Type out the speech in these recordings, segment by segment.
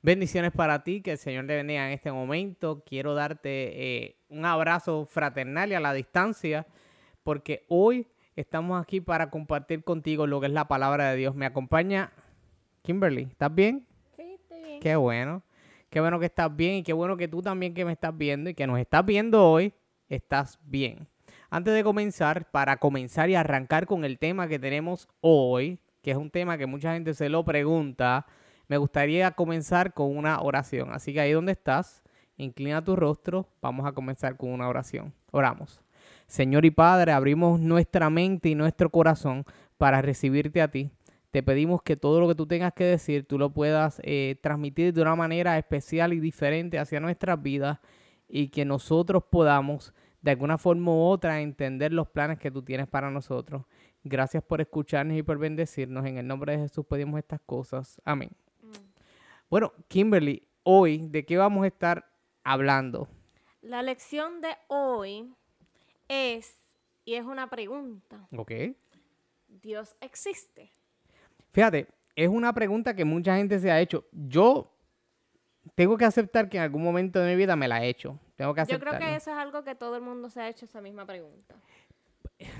Bendiciones para ti, que el Señor te bendiga en este momento. Quiero darte eh, un abrazo fraternal y a la distancia, porque hoy estamos aquí para compartir contigo lo que es la palabra de Dios. Me acompaña Kimberly. ¿Estás bien? Sí, estoy bien. Qué bueno. Qué bueno que estás bien y qué bueno que tú también que me estás viendo y que nos estás viendo hoy, estás bien. Antes de comenzar, para comenzar y arrancar con el tema que tenemos hoy, que es un tema que mucha gente se lo pregunta, me gustaría comenzar con una oración. Así que ahí donde estás, inclina tu rostro, vamos a comenzar con una oración. Oramos. Señor y Padre, abrimos nuestra mente y nuestro corazón para recibirte a ti. Te pedimos que todo lo que tú tengas que decir, tú lo puedas eh, transmitir de una manera especial y diferente hacia nuestras vidas y que nosotros podamos de alguna forma u otra entender los planes que tú tienes para nosotros. Gracias por escucharnos y por bendecirnos. En el nombre de Jesús pedimos estas cosas. Amén. Bueno, Kimberly, hoy, ¿de qué vamos a estar hablando? La lección de hoy es, y es una pregunta, Ok. ¿Dios existe? Fíjate, es una pregunta que mucha gente se ha hecho. Yo tengo que aceptar que en algún momento de mi vida me la he hecho. Tengo que Yo aceptarlo. creo que eso es algo que todo el mundo se ha hecho esa misma pregunta.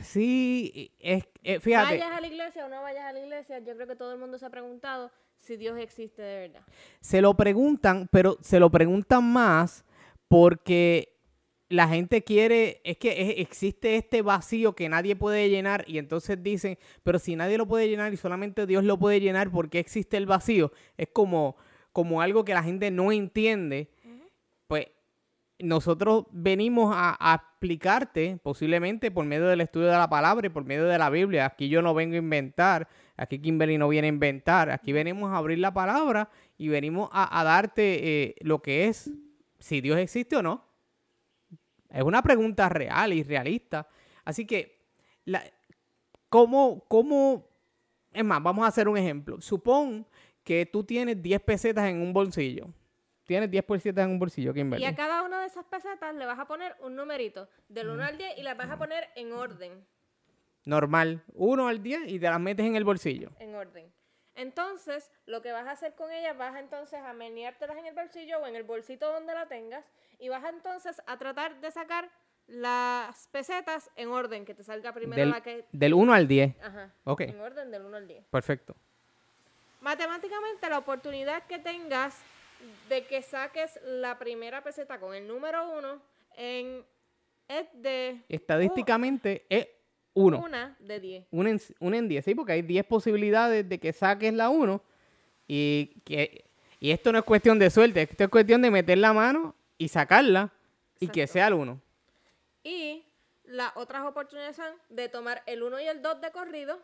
Sí, es, eh, fíjate. Vayas a la iglesia o no vayas a la iglesia, yo creo que todo el mundo se ha preguntado si Dios existe de verdad. Se lo preguntan, pero se lo preguntan más porque la gente quiere, es que existe este vacío que nadie puede llenar y entonces dicen, pero si nadie lo puede llenar y solamente Dios lo puede llenar, ¿por qué existe el vacío? Es como, como algo que la gente no entiende. Nosotros venimos a, explicarte, posiblemente por medio del estudio de la palabra y por medio de la Biblia. Aquí yo no vengo a inventar, aquí Kimberly no viene a inventar, aquí venimos a abrir la palabra y venimos a, a darte eh, lo que es, si Dios existe o no. Es una pregunta real y realista. Así que, la, ¿cómo, ¿cómo? Es más, vamos a hacer un ejemplo. Supón que tú tienes 10 pesetas en un bolsillo. Tienes 10 pesetas en un bolsillo, Kimberly. Y a cada una de esas pesetas le vas a poner un numerito del 1 al 10 y las vas a poner en orden. Normal. 1 al 10 y te las metes en el bolsillo. En orden. Entonces, lo que vas a hacer con ellas, vas entonces a meneártelas en el bolsillo o en el bolsito donde la tengas y vas entonces a tratar de sacar las pesetas en orden, que te salga primero Del, la que... del 1 al 10. Ajá. Ok. En orden del 1 al 10. Perfecto. Matemáticamente, la oportunidad que tengas de que saques la primera peseta con el número 1 en, es de Estadísticamente es u- 1. una de 10. Una en, una en 10. Sí, porque hay 10 posibilidades de que saques la 1. Y, que, y esto no es cuestión de suerte. Esto es cuestión de meter la mano y sacarla y que sea el 1. Y las otras oportunidades son de tomar el 1 y el 2 de corrido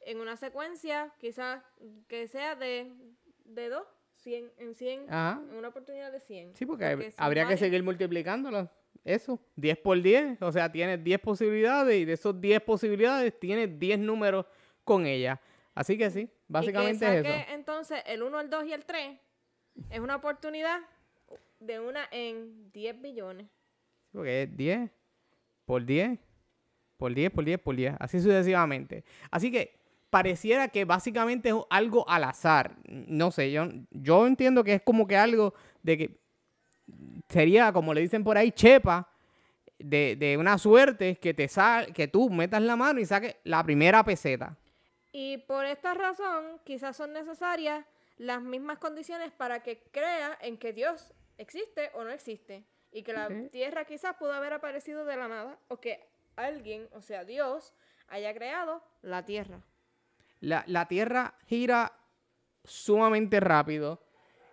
en una secuencia quizás que sea de, de 2, 100, en 100, Ajá. en una oportunidad de 100. Sí, porque, habría que seguir multiplicándolo. Eso, 10 por 10. O sea, tienes 10 posibilidades y de esos 10 posibilidades tienes 10 números con ella. Así que sí, básicamente y que es eso. entonces el 1, el 2 y el 3 es una oportunidad de una en 10 billones. Porque es 10 por 10 por 10 por 10 por 10. Así sucesivamente. Así que pareciera que básicamente es algo al azar. No sé, yo, yo entiendo que es como que algo de que sería, como le dicen por ahí, chepa. De, de una suerte que te sal, que tú metas la mano y saques la primera peseta. Y por esta razón, quizás son necesarias las mismas condiciones para que crea en que Dios existe o no existe. Y que la tierra quizás pudo haber aparecido de la nada o que alguien, o sea, Dios, haya creado la tierra. La, la Tierra gira sumamente rápido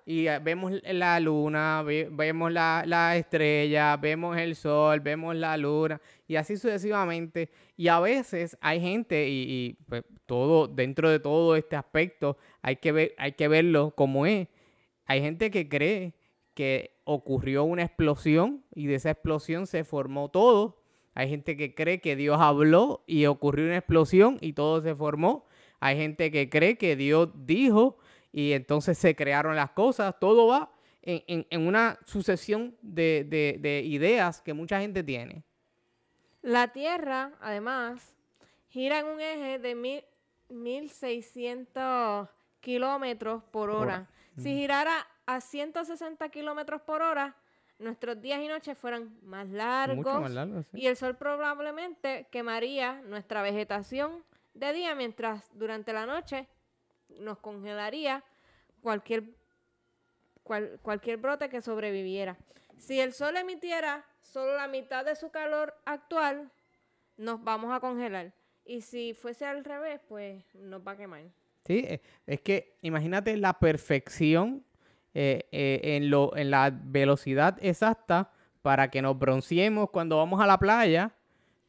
y eh, vemos la luna, ve- vemos la, la estrella, vemos el sol, vemos la luna y así sucesivamente. Y a veces hay gente y, y, pues, todo dentro de todo este aspecto hay que ver, hay que verlo como es. Hay gente que cree que ocurrió una explosión y de esa explosión se formó todo. Hay gente que cree que Dios habló y ocurrió una explosión y todo se formó. Hay gente que cree que Dios dijo y entonces se crearon las cosas. Todo va en, en- en una sucesión de, de- de ideas que mucha gente tiene. La tierra, además, gira en un eje de mil, 1600 kilómetros por hora. Si girara a 160 kilómetros por hora, nuestros días y noches fueran más largos. Mucho más largo, sí. Y el sol probablemente quemaría nuestra vegetación de día, mientras durante la noche nos congelaría cualquier, cual- cualquier brote que sobreviviera. Si el sol emitiera solo la mitad de su calor actual, nos vamos a congelar. Y si fuese al revés, pues nos va a quemar. Sí, eh, es que imagínate la perfección eh, eh, en, lo, en la velocidad exacta para que nos bronceemos cuando vamos a la playa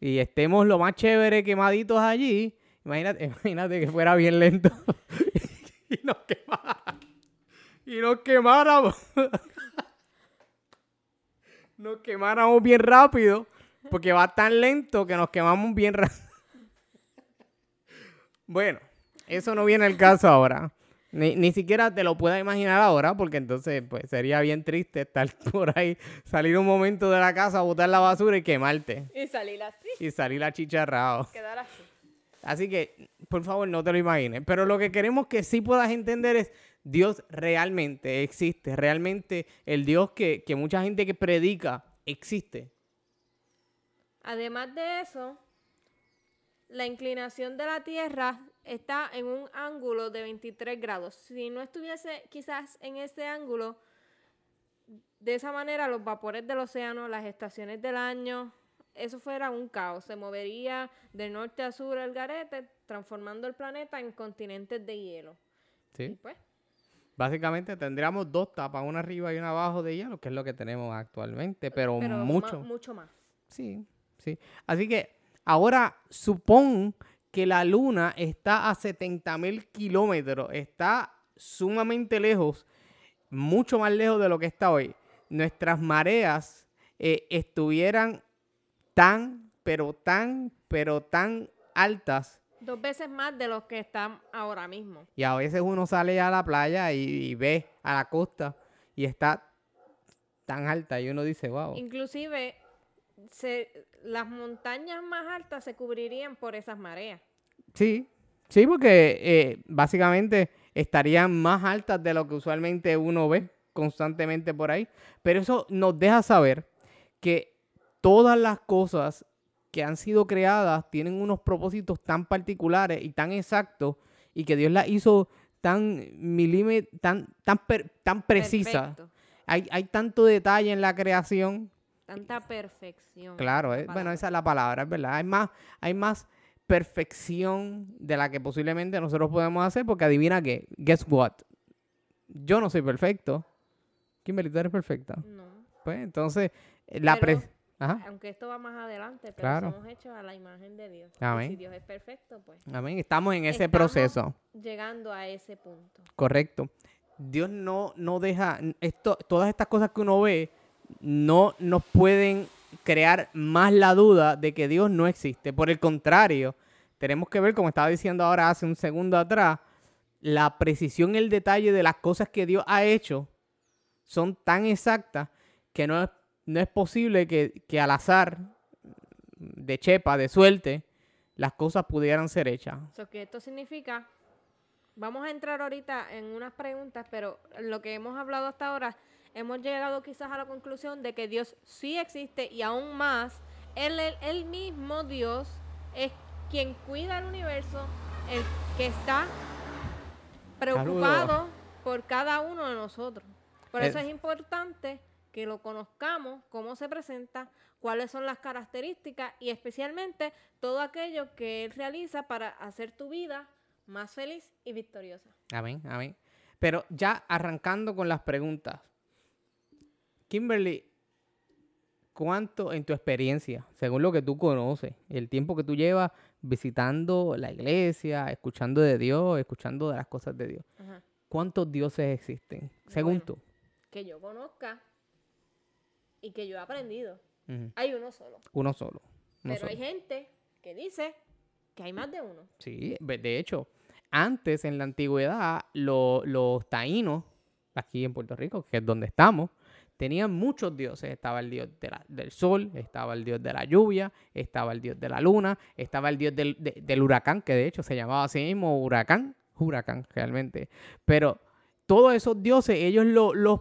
y estemos lo más chévere quemaditos allí. Imagínate, imagínate que fuera bien lento y nos quemara. Y nos quemáramos. nos quemáramos bien rápido porque va tan lento que nos quemamos bien rápido. Bueno, eso no viene al caso ahora. Ni, ni siquiera te lo puedas imaginar ahora, porque entonces pues, sería bien triste estar por ahí, salir un momento de la casa, botar la basura y quemarte. Y salir así, Y salir achicharrado. quedar así. Así que, por favor, no te lo imagines. Pero lo que queremos que sí puedas entender es, Dios realmente existe. Realmente el Dios que, que mucha gente que predica existe. Además de eso, la inclinación de la Tierra está en un ángulo de 23 grados. Si no estuviese quizás en ese ángulo, de esa manera los vapores del océano, las estaciones del año, eso fuera un caos. Se movería de norte a sur el garete, transformando el planeta en continentes de hielo. Y ¿sí? pues, Básicamente tendríamos dos tapas, una arriba y una abajo de hielo, que es lo que tenemos actualmente, pero, pero ma- mucho. mucho más. Sí, sí. Así que ahora supón que la luna está a 70 mil kilómetros, está sumamente lejos, mucho más lejos de lo que está hoy. Nuestras mareas eh, estuvieran tan, pero tan, pero tan altas. Dos veces más de los que están ahora mismo. Y a veces uno sale a la playa y, y ve a la costa y está tan alta y uno dice, wow. Inclusive, se- las montañas más altas se cubrirían por esas mareas. Sí, sí, porque eh, básicamente estarían más altas de lo que usualmente uno ve constantemente por ahí. Pero eso nos deja saber que todas las cosas que han sido creadas tienen unos propósitos tan particulares y tan exactos y que Dios las hizo tan milímetros, tan, tan, per- tan. Perfecto. Hay, hay tanto detalle en la creación Tanta perfección. Claro, la bueno, esa es la palabra, es verdad. Hay más, hay más perfección de la que posiblemente nosotros podemos hacer, porque adivina qué, guess what? Yo no soy perfecto. Kimberly, tú eres perfecta. No. Pues entonces, eh, la Pero- Ajá, Aunque esto va más adelante, pero Claro. somos hechos a la imagen de Dios. Y Amén. si Dios es perfecto, pues amén. Estamos en ese Estamos- proceso, llegando a ese punto. correcto. Dios no, no deja, esto, todas estas cosas que uno ve, no nos pueden crear más la duda de que Dios no existe. Por el contrario, tenemos que ver, como estaba diciendo ahora hace un segundo atrás, la precisión y el detalle de las cosas que Dios ha hecho son tan exactas que no es, no es posible que, que al azar, de chepa, de suerte, las cosas pudieran ser hechas. So que esto significa, vamos a entrar ahorita en unas preguntas, pero lo que hemos hablado hasta ahora, hemos llegado quizás a la conclusión de que Dios sí existe y aún más, Él, él, él mismo Dios es quien cuida el universo, el que está preocupado por cada uno de nosotros. Por eso Eh. es importante que lo conozcamos, cómo se presenta, cuáles son las características y especialmente todo aquello que Él realiza para hacer tu vida más feliz y victoriosa. Amén, amén. Pero ya arrancando con las preguntas. Kimberly, ¿cuánto en tu experiencia, según lo que tú conoces, el tiempo que tú llevas visitando la iglesia, escuchando de Dios, escuchando de las cosas de Dios, Ajá. cuántos dioses existen, según Bueno. tú? Que yo conozca y que yo he aprendido. Hay uno solo. Uno solo. uno pero solo. hay gente que dice que hay más de uno. Sí, de hecho, antes en la antigüedad, lo- los taínos, aquí en Puerto Rico, que es donde estamos, tenían muchos dioses. Estaba el dios de la- del sol, estaba el dios de la lluvia, estaba el dios de la luna, estaba el dios del, de- del huracán, que de hecho se llamaba así mismo huracán, huracán realmente. Pero todos esos dioses, ellos lo- los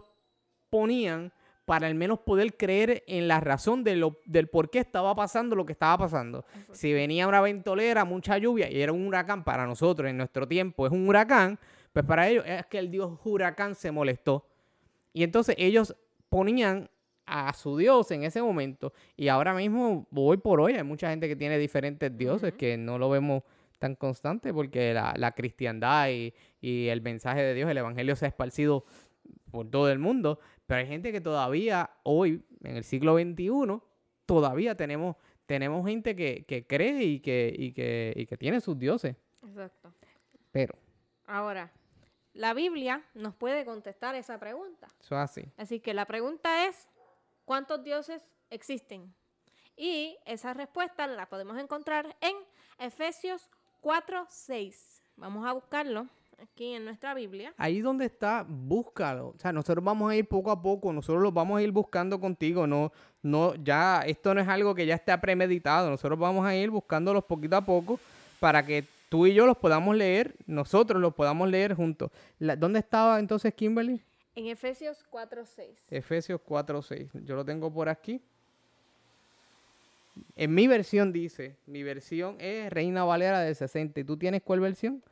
ponían para al menos poder creer en la razón de lo, del por qué estaba pasando lo que estaba pasando. Si venía una ventolera, mucha lluvia y era un huracán para nosotros en nuestro tiempo, es un huracán, pues para ellos es que el dios huracán se molestó. Y entonces ellos ponían a su dios en ese momento. Y ahora mismo, hoy por hoy, hay mucha gente que tiene diferentes dioses que no lo vemos tan constante porque la, la cristiandad y, y el mensaje de Dios, el evangelio se ha esparcido por todo el mundo. Pero hay gente que todavía hoy, en el siglo XXI, todavía tenemos, tenemos gente que, que cree y que, y, que, y que tiene sus dioses. Exacto. Pero Ahora, la Biblia nos puede contestar esa pregunta. eso es así. Así que la pregunta es, ¿cuántos dioses existen? Y esa respuesta la podemos encontrar en Efesios 4, 6. Vamos a buscarlo aquí en nuestra Biblia. Ahí donde está, búscalo. O sea, nosotros vamos a ir poco a poco, nosotros lo vamos a ir buscando contigo. No, no, ya, esto no es algo que ya está premeditado. Nosotros vamos a ir buscándolos poquito a poco para que tú y yo los podamos leer, nosotros los podamos leer juntos. La- ¿Dónde estaba entonces Kimberly? En Efesios 4, 6. Efesios 4:6. Yo lo tengo por aquí. En mi versión dice, mi versión es Reina Valera del 60. ¿Y tú tienes cuál versión?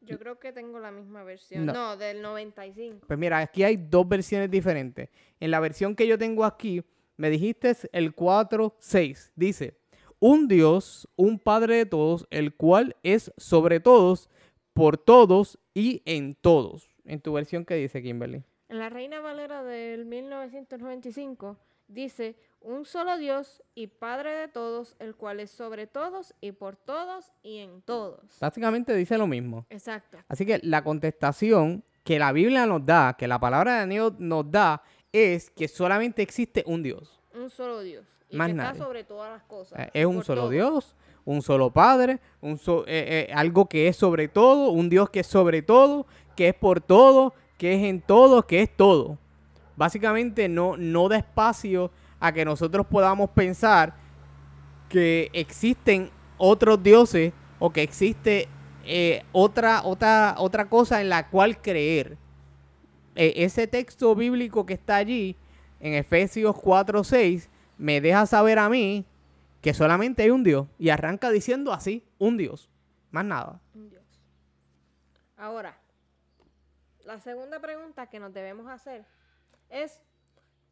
Yo creo que tengo la misma versión. No. No, del 95. Pues mira, aquí hay dos versiones diferentes. En la versión que yo tengo aquí, me dijiste el 4:6. Dice, un Dios, un Padre de todos, el cual es sobre todos, por todos y en todos. En tu versión, ¿qué dice Kimberly? En la Reina Valera del 1995 dice, un solo Dios y Padre de todos, el cual es sobre todos y por todos y en todos. Básicamente dice lo mismo. Exacto. Así que la contestación que la Biblia nos da, que la palabra de Dios nos da, es que solamente existe un Dios. Un solo Dios. Y Más que nadie. está sobre todas las cosas. Eh, Es un solo todo. Dios, un solo Padre, un so- eh, eh, algo que es sobre todo, un Dios que es sobre todo, que es por todo, que es en todo, que es todo. Básicamente no, no da espacio a que nosotros podamos pensar que existen otros dioses o que existe eh, otra, otra, otra cosa en la cual creer. Eh, ese texto bíblico que está allí, en Efesios 4:6, me deja saber a mí que solamente hay un Dios. Y arranca diciendo así, un Dios. Más nada. Un Dios. Ahora, la segunda pregunta que nos debemos hacer es,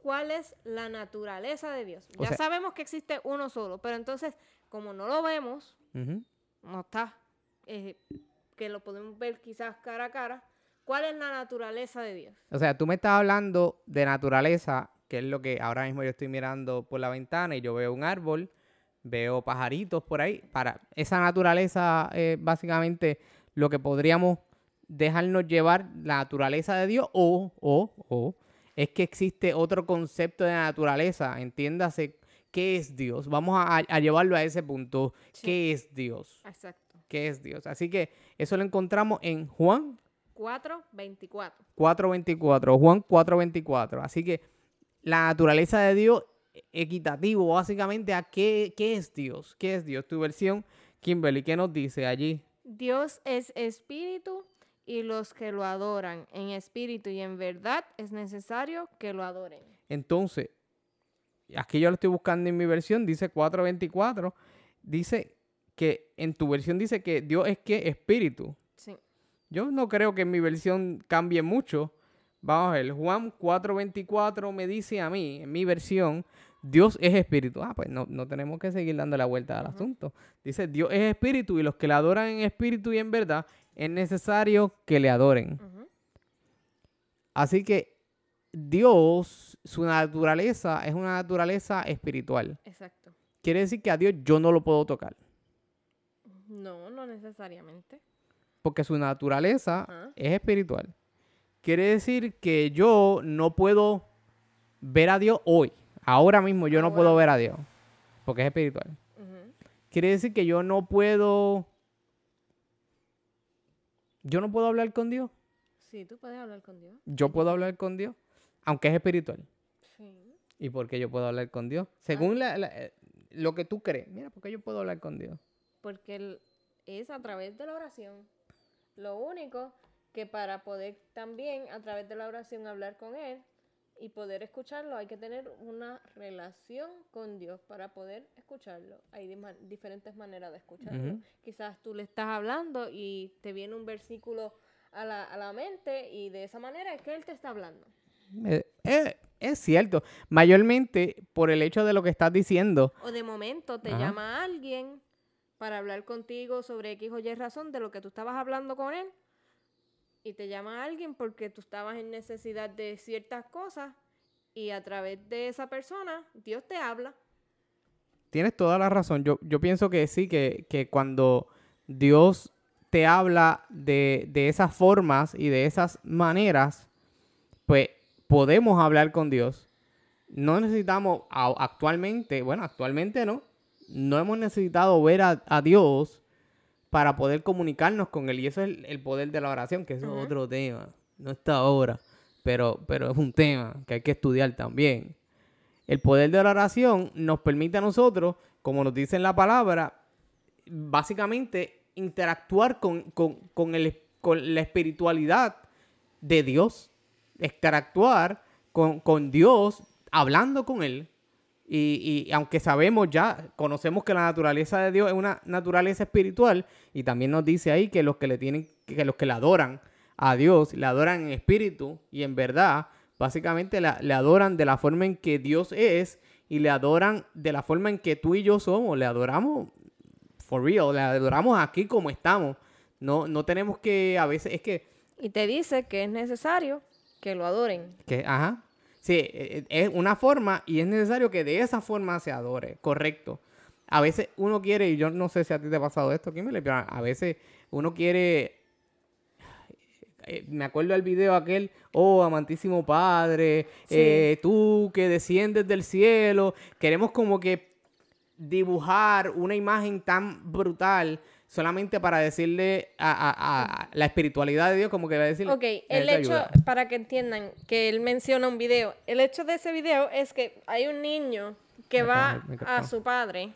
¿cuál es la naturaleza de Dios? O Ya sea- sabemos que existe uno solo, pero entonces, como no lo vemos, no está, eh, que lo podemos ver quizás cara a cara, ¿cuál es la naturaleza de Dios? O sea, tú me estás hablando de naturaleza, que es lo que ahora mismo yo estoy mirando por la ventana y yo veo un árbol, veo pajaritos por ahí. Para esa naturaleza, eh, básicamente, lo que podríamos dejarnos llevar la naturaleza de Dios o, o, o, es que existe otro concepto de naturaleza. Entiéndase, ¿qué es Dios? Vamos a, a llevarlo a ese punto. Sí. ¿Qué es Dios? Exacto. ¿Qué es Dios? Así que eso lo encontramos en Juan 4, 24. 4.24, Juan 4.24. Así que la naturaleza de Dios equitativo, básicamente, a qué, qué es Dios. ¿Qué es Dios? Tu versión, Kimberly, ¿qué nos dice allí? Dios es espíritu y los que lo adoran en espíritu y en verdad es necesario que lo adoren. Entonces, aquí yo lo estoy buscando en mi versión, dice 4.24, dice que en tu versión dice que Dios es que espíritu. Sí. Yo no creo que en mi versión cambie mucho. Vamos a ver, Juan 4:24 me dice a mí, en mi versión, Dios es espíritu. Ah, pues no, no tenemos que seguir dando la vuelta al asunto. Dice, Dios es espíritu y los que le adoran en espíritu y en verdad, es necesario que le adoren. Así que Dios, su naturaleza es una naturaleza espiritual. Exacto. Quiere decir que a Dios yo no lo puedo tocar, No, no necesariamente. porque su naturaleza es espiritual. Quiere decir que yo no puedo ver a Dios hoy. Ahora mismo yo no puedo ver a Dios, porque es espiritual. Quiere decir que yo no puedo... Yo no puedo hablar con Dios. Sí, tú puedes hablar con Dios. Yo puedo hablar con Dios, aunque es espiritual. Sí. ¿Y por qué yo puedo hablar con Dios? Según la- la- eh, lo que tú crees. Mira, ¿por qué yo puedo hablar con Dios? Porque el- es a través de la oración. Lo único que para poder también a través de la oración hablar con Él y poder escucharlo hay que tener una relación con Dios para poder escucharlo. Hay diferentes maneras de escucharlo. Quizás tú le estás hablando y te viene un versículo a la, a la mente y de esa manera es que Él te está hablando. Eh, eh, es cierto, mayormente por el hecho de lo que estás diciendo. O de momento te llama alguien para hablar contigo sobre X o Y razón de lo que tú estabas hablando con él y te llama alguien porque tú estabas en necesidad de ciertas cosas y a través de esa persona Dios te habla. Tienes toda la razón. Yo, yo pienso que sí, que, que cuando Dios te habla de, de, esas formas y de esas maneras, pues podemos hablar con Dios. No necesitamos actualmente, bueno, actualmente no, no hemos necesitado ver a, Dios para poder comunicarnos con Él. Y eso es el, poder de la oración, que es otro tema. No está ahora, pero, pero es un tema que hay que estudiar también. El poder de la oración nos permite a nosotros, como nos dice en la palabra, básicamente interactuar con, con, con, el, con la espiritualidad de Dios, interactuar con, con Dios, hablando con Él, y, aunque sabemos ya, conocemos que la naturaleza de Dios es una naturaleza espiritual, y también nos dice ahí que los que le tienen, que los que le adoran a Dios, le adoran en espíritu y en verdad, básicamente le adoran de la forma en que Dios es y le adoran de la forma en que tú y yo somos, le adoramos for real, le adoramos aquí como estamos. No, no tenemos que, a veces, es que... Y te dice que es necesario que lo adoren. Que, ajá, Sí, e, e, es una forma y es necesario que de esa forma se adore, correcto. A veces uno quiere, y yo no sé si a ti te ha pasado esto, Kimberly, pero a veces uno quiere eh, me acuerdo del video aquel, oh, amantísimo Padre, eh, tú que desciendes del cielo, queremos como que dibujar una imagen tan brutal solamente para decirle a, la espiritualidad de Dios, como que va a decir. Ok, el hecho, para que entiendan que él menciona un video, el hecho de ese video es que hay un niño que va a su padre,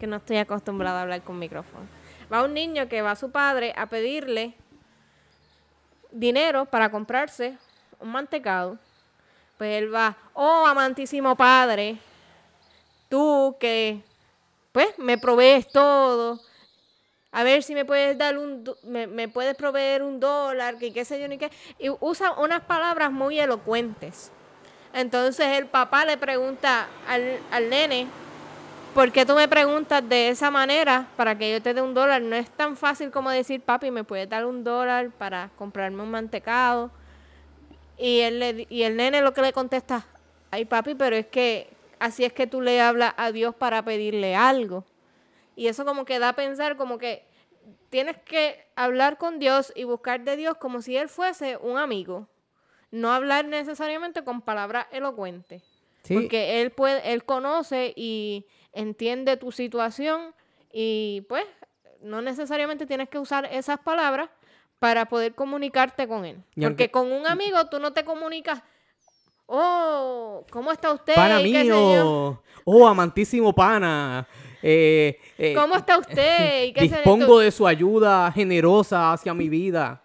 que no estoy acostumbrada a hablar con micrófono, va un niño que va a su padre a pedirle dinero para comprarse un mantecado. Pues él va, oh amantísimo padre, tú que pues me provees todo. A ver si me puedes dar un, me, puedes proveer un dólar, que qué sé yo ni qué. Y usa unas palabras muy elocuentes. Entonces el papá le pregunta al, al nene, ¿por qué tú me preguntas de esa manera para que yo te dé un dólar? No es tan fácil como decir, papi, ¿me puedes dar un dólar para comprarme un mantecado? Y, él le, y el nene lo que le contesta, ay papi, pero es que así es que tú le hablas a Dios para pedirle algo. Y eso como que da a pensar como que tienes que hablar con Dios y buscar de Dios como si Él fuese un amigo. No hablar necesariamente con palabras elocuentes. Porque Él puede, Él conoce y entiende tu situación y pues no necesariamente tienes que usar esas palabras para poder comunicarte con Él. Porque con un amigo tú no te comunicas Oh, ¿cómo está usted? Pana mío. Oh, amantísimo pana. Eh, eh, ¿Cómo está usted? dispongo de su ayuda generosa hacia mi vida.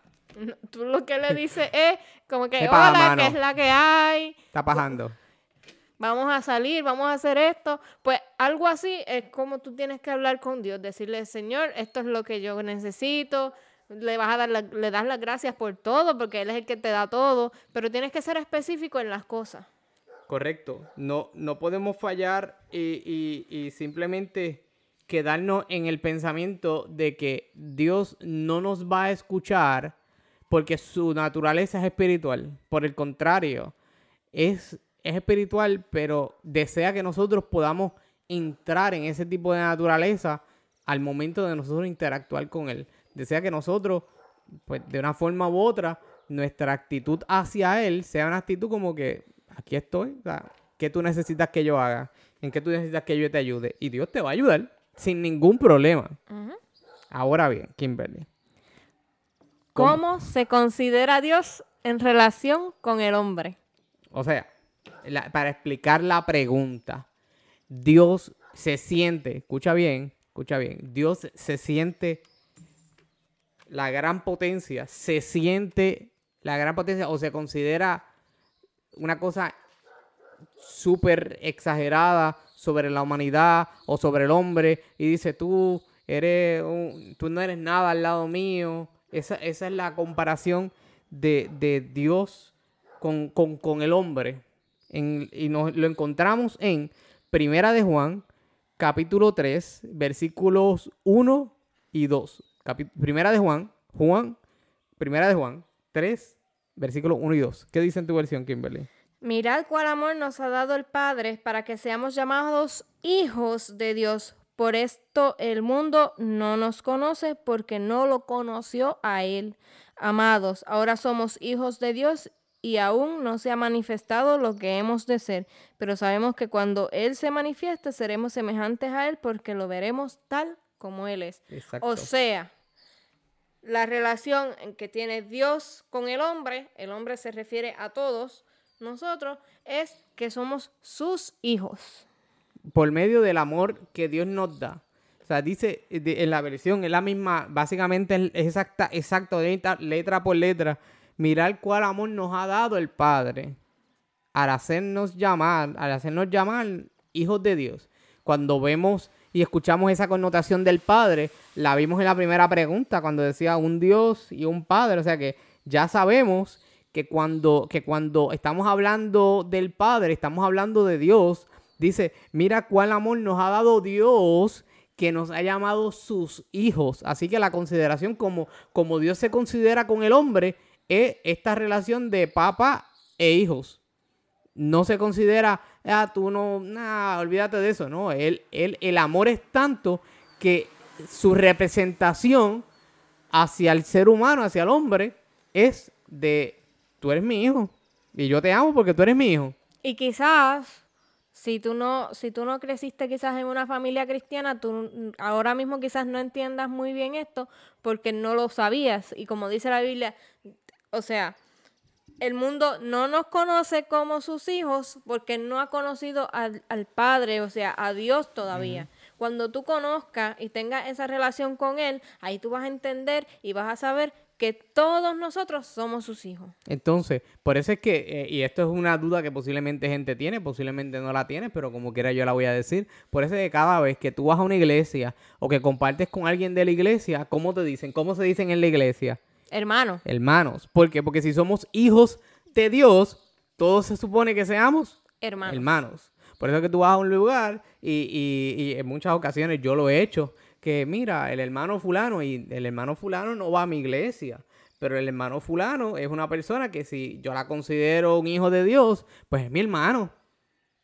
Tú lo que le dices es como que, hola, ¿qué es la que hay? Está pasando. Vamos a salir, vamos a hacer esto. Pues algo así es como tú tienes que hablar con Dios, decirle, Señor, esto es lo que yo necesito, le vas a dar le das las gracias por todo porque él es el que te da todo, pero tienes que ser específico en las cosas. Correcto. No, no podemos fallar y, y, simplemente quedarnos en el pensamiento de que Dios no nos va a escuchar porque su naturaleza es espiritual. Por el contrario, es, es espiritual, pero desea que nosotros podamos entrar en ese tipo de naturaleza al momento de nosotros interactuar con Él desea que nosotros, pues de una forma u otra, nuestra actitud hacia Él sea una actitud como que aquí estoy, o sea, ¿qué tú necesitas que yo haga? ¿En qué tú necesitas que yo te ayude? Y Dios te va a ayudar sin ningún problema. Ahora bien, Kimberly. ¿Cómo? se considera Dios en relación con el hombre? O sea, para explicar la pregunta, Dios se siente, escucha bien, escucha bien, Dios se siente la gran potencia, se siente la gran potencia o se considera una cosa súper exagerada sobre la humanidad o sobre el hombre y dice tú eres tú no eres nada al lado mío. Esa, es la comparación de, Dios con, el hombre. y nos lo encontramos en Primera de Juan, capítulo 3, versículos 1 y 2. Primera de Juan, Juan, Primera de Juan 3, versículos 1 y 2. ¿Qué dice en tu versión, Kimberly? Mirad cuál amor nos ha dado el Padre para que seamos llamados hijos de Dios. Por esto el mundo no nos conoce porque no lo conoció a Él. Amados, ahora somos hijos de Dios y aún no se ha manifestado lo que hemos de ser, pero sabemos que cuando Él se manifieste seremos semejantes a Él porque lo veremos tal como Él es. O sea, la relación que tiene Dios con el hombre, el hombre se refiere a todos nosotros, es que somos sus hijos. Por medio del amor que Dios nos da. O sea, dice en la versión, es la misma, básicamente es exacta, exacto, letra por letra mirar cuál amor nos ha dado el Padre al hacernos llamar, al hacernos llamar hijos de Dios. Cuando vemos y escuchamos esa connotación del Padre, la vimos en la primera pregunta, cuando decía un Dios y un Padre. O sea que ya sabemos que cuando, que cuando estamos hablando del Padre, estamos hablando de Dios. Dice, mira cuál amor nos ha dado Dios que nos ha llamado sus hijos. Así que la consideración como, como Dios se considera con el hombre es esta relación de papá e hijos. No se considera, ah, tú no, nada, olvídate de eso, no. El amor es tanto que su representación hacia el ser humano, hacia el hombre, es de, tú eres mi hijo y yo te amo porque tú eres mi hijo. Y quizás si tú no, si tú no creciste quizás en una familia cristiana, tú ahora mismo quizás no entiendas muy bien esto porque no lo sabías. Y como dice la Biblia, o sea, el mundo no nos conoce como sus hijos porque no ha conocido al, Padre, o sea, a Dios todavía. Cuando tú conozcas y tengas esa relación con Él, ahí tú vas a entender y vas a saber que todos nosotros somos sus hijos. Entonces, por eso es que, eh, y esto es una duda que posiblemente gente tiene, posiblemente no la tiene, pero como quiera yo la voy a decir, por eso es que cada vez que tú vas a una iglesia o que compartes con alguien de la iglesia, ¿cómo te dicen? ¿Cómo se dicen en la iglesia? Hermanos. Hermanos. ¿Por qué? Porque si somos hijos de Dios, todos se supone que seamos hermanos. hermanos. Por eso que tú vas a un lugar y, en muchas ocasiones yo lo he hecho, que mira, el hermano fulano y el hermano fulano no va a mi iglesia, pero el hermano fulano es una persona que si yo la considero un hijo de Dios, pues es mi hermano,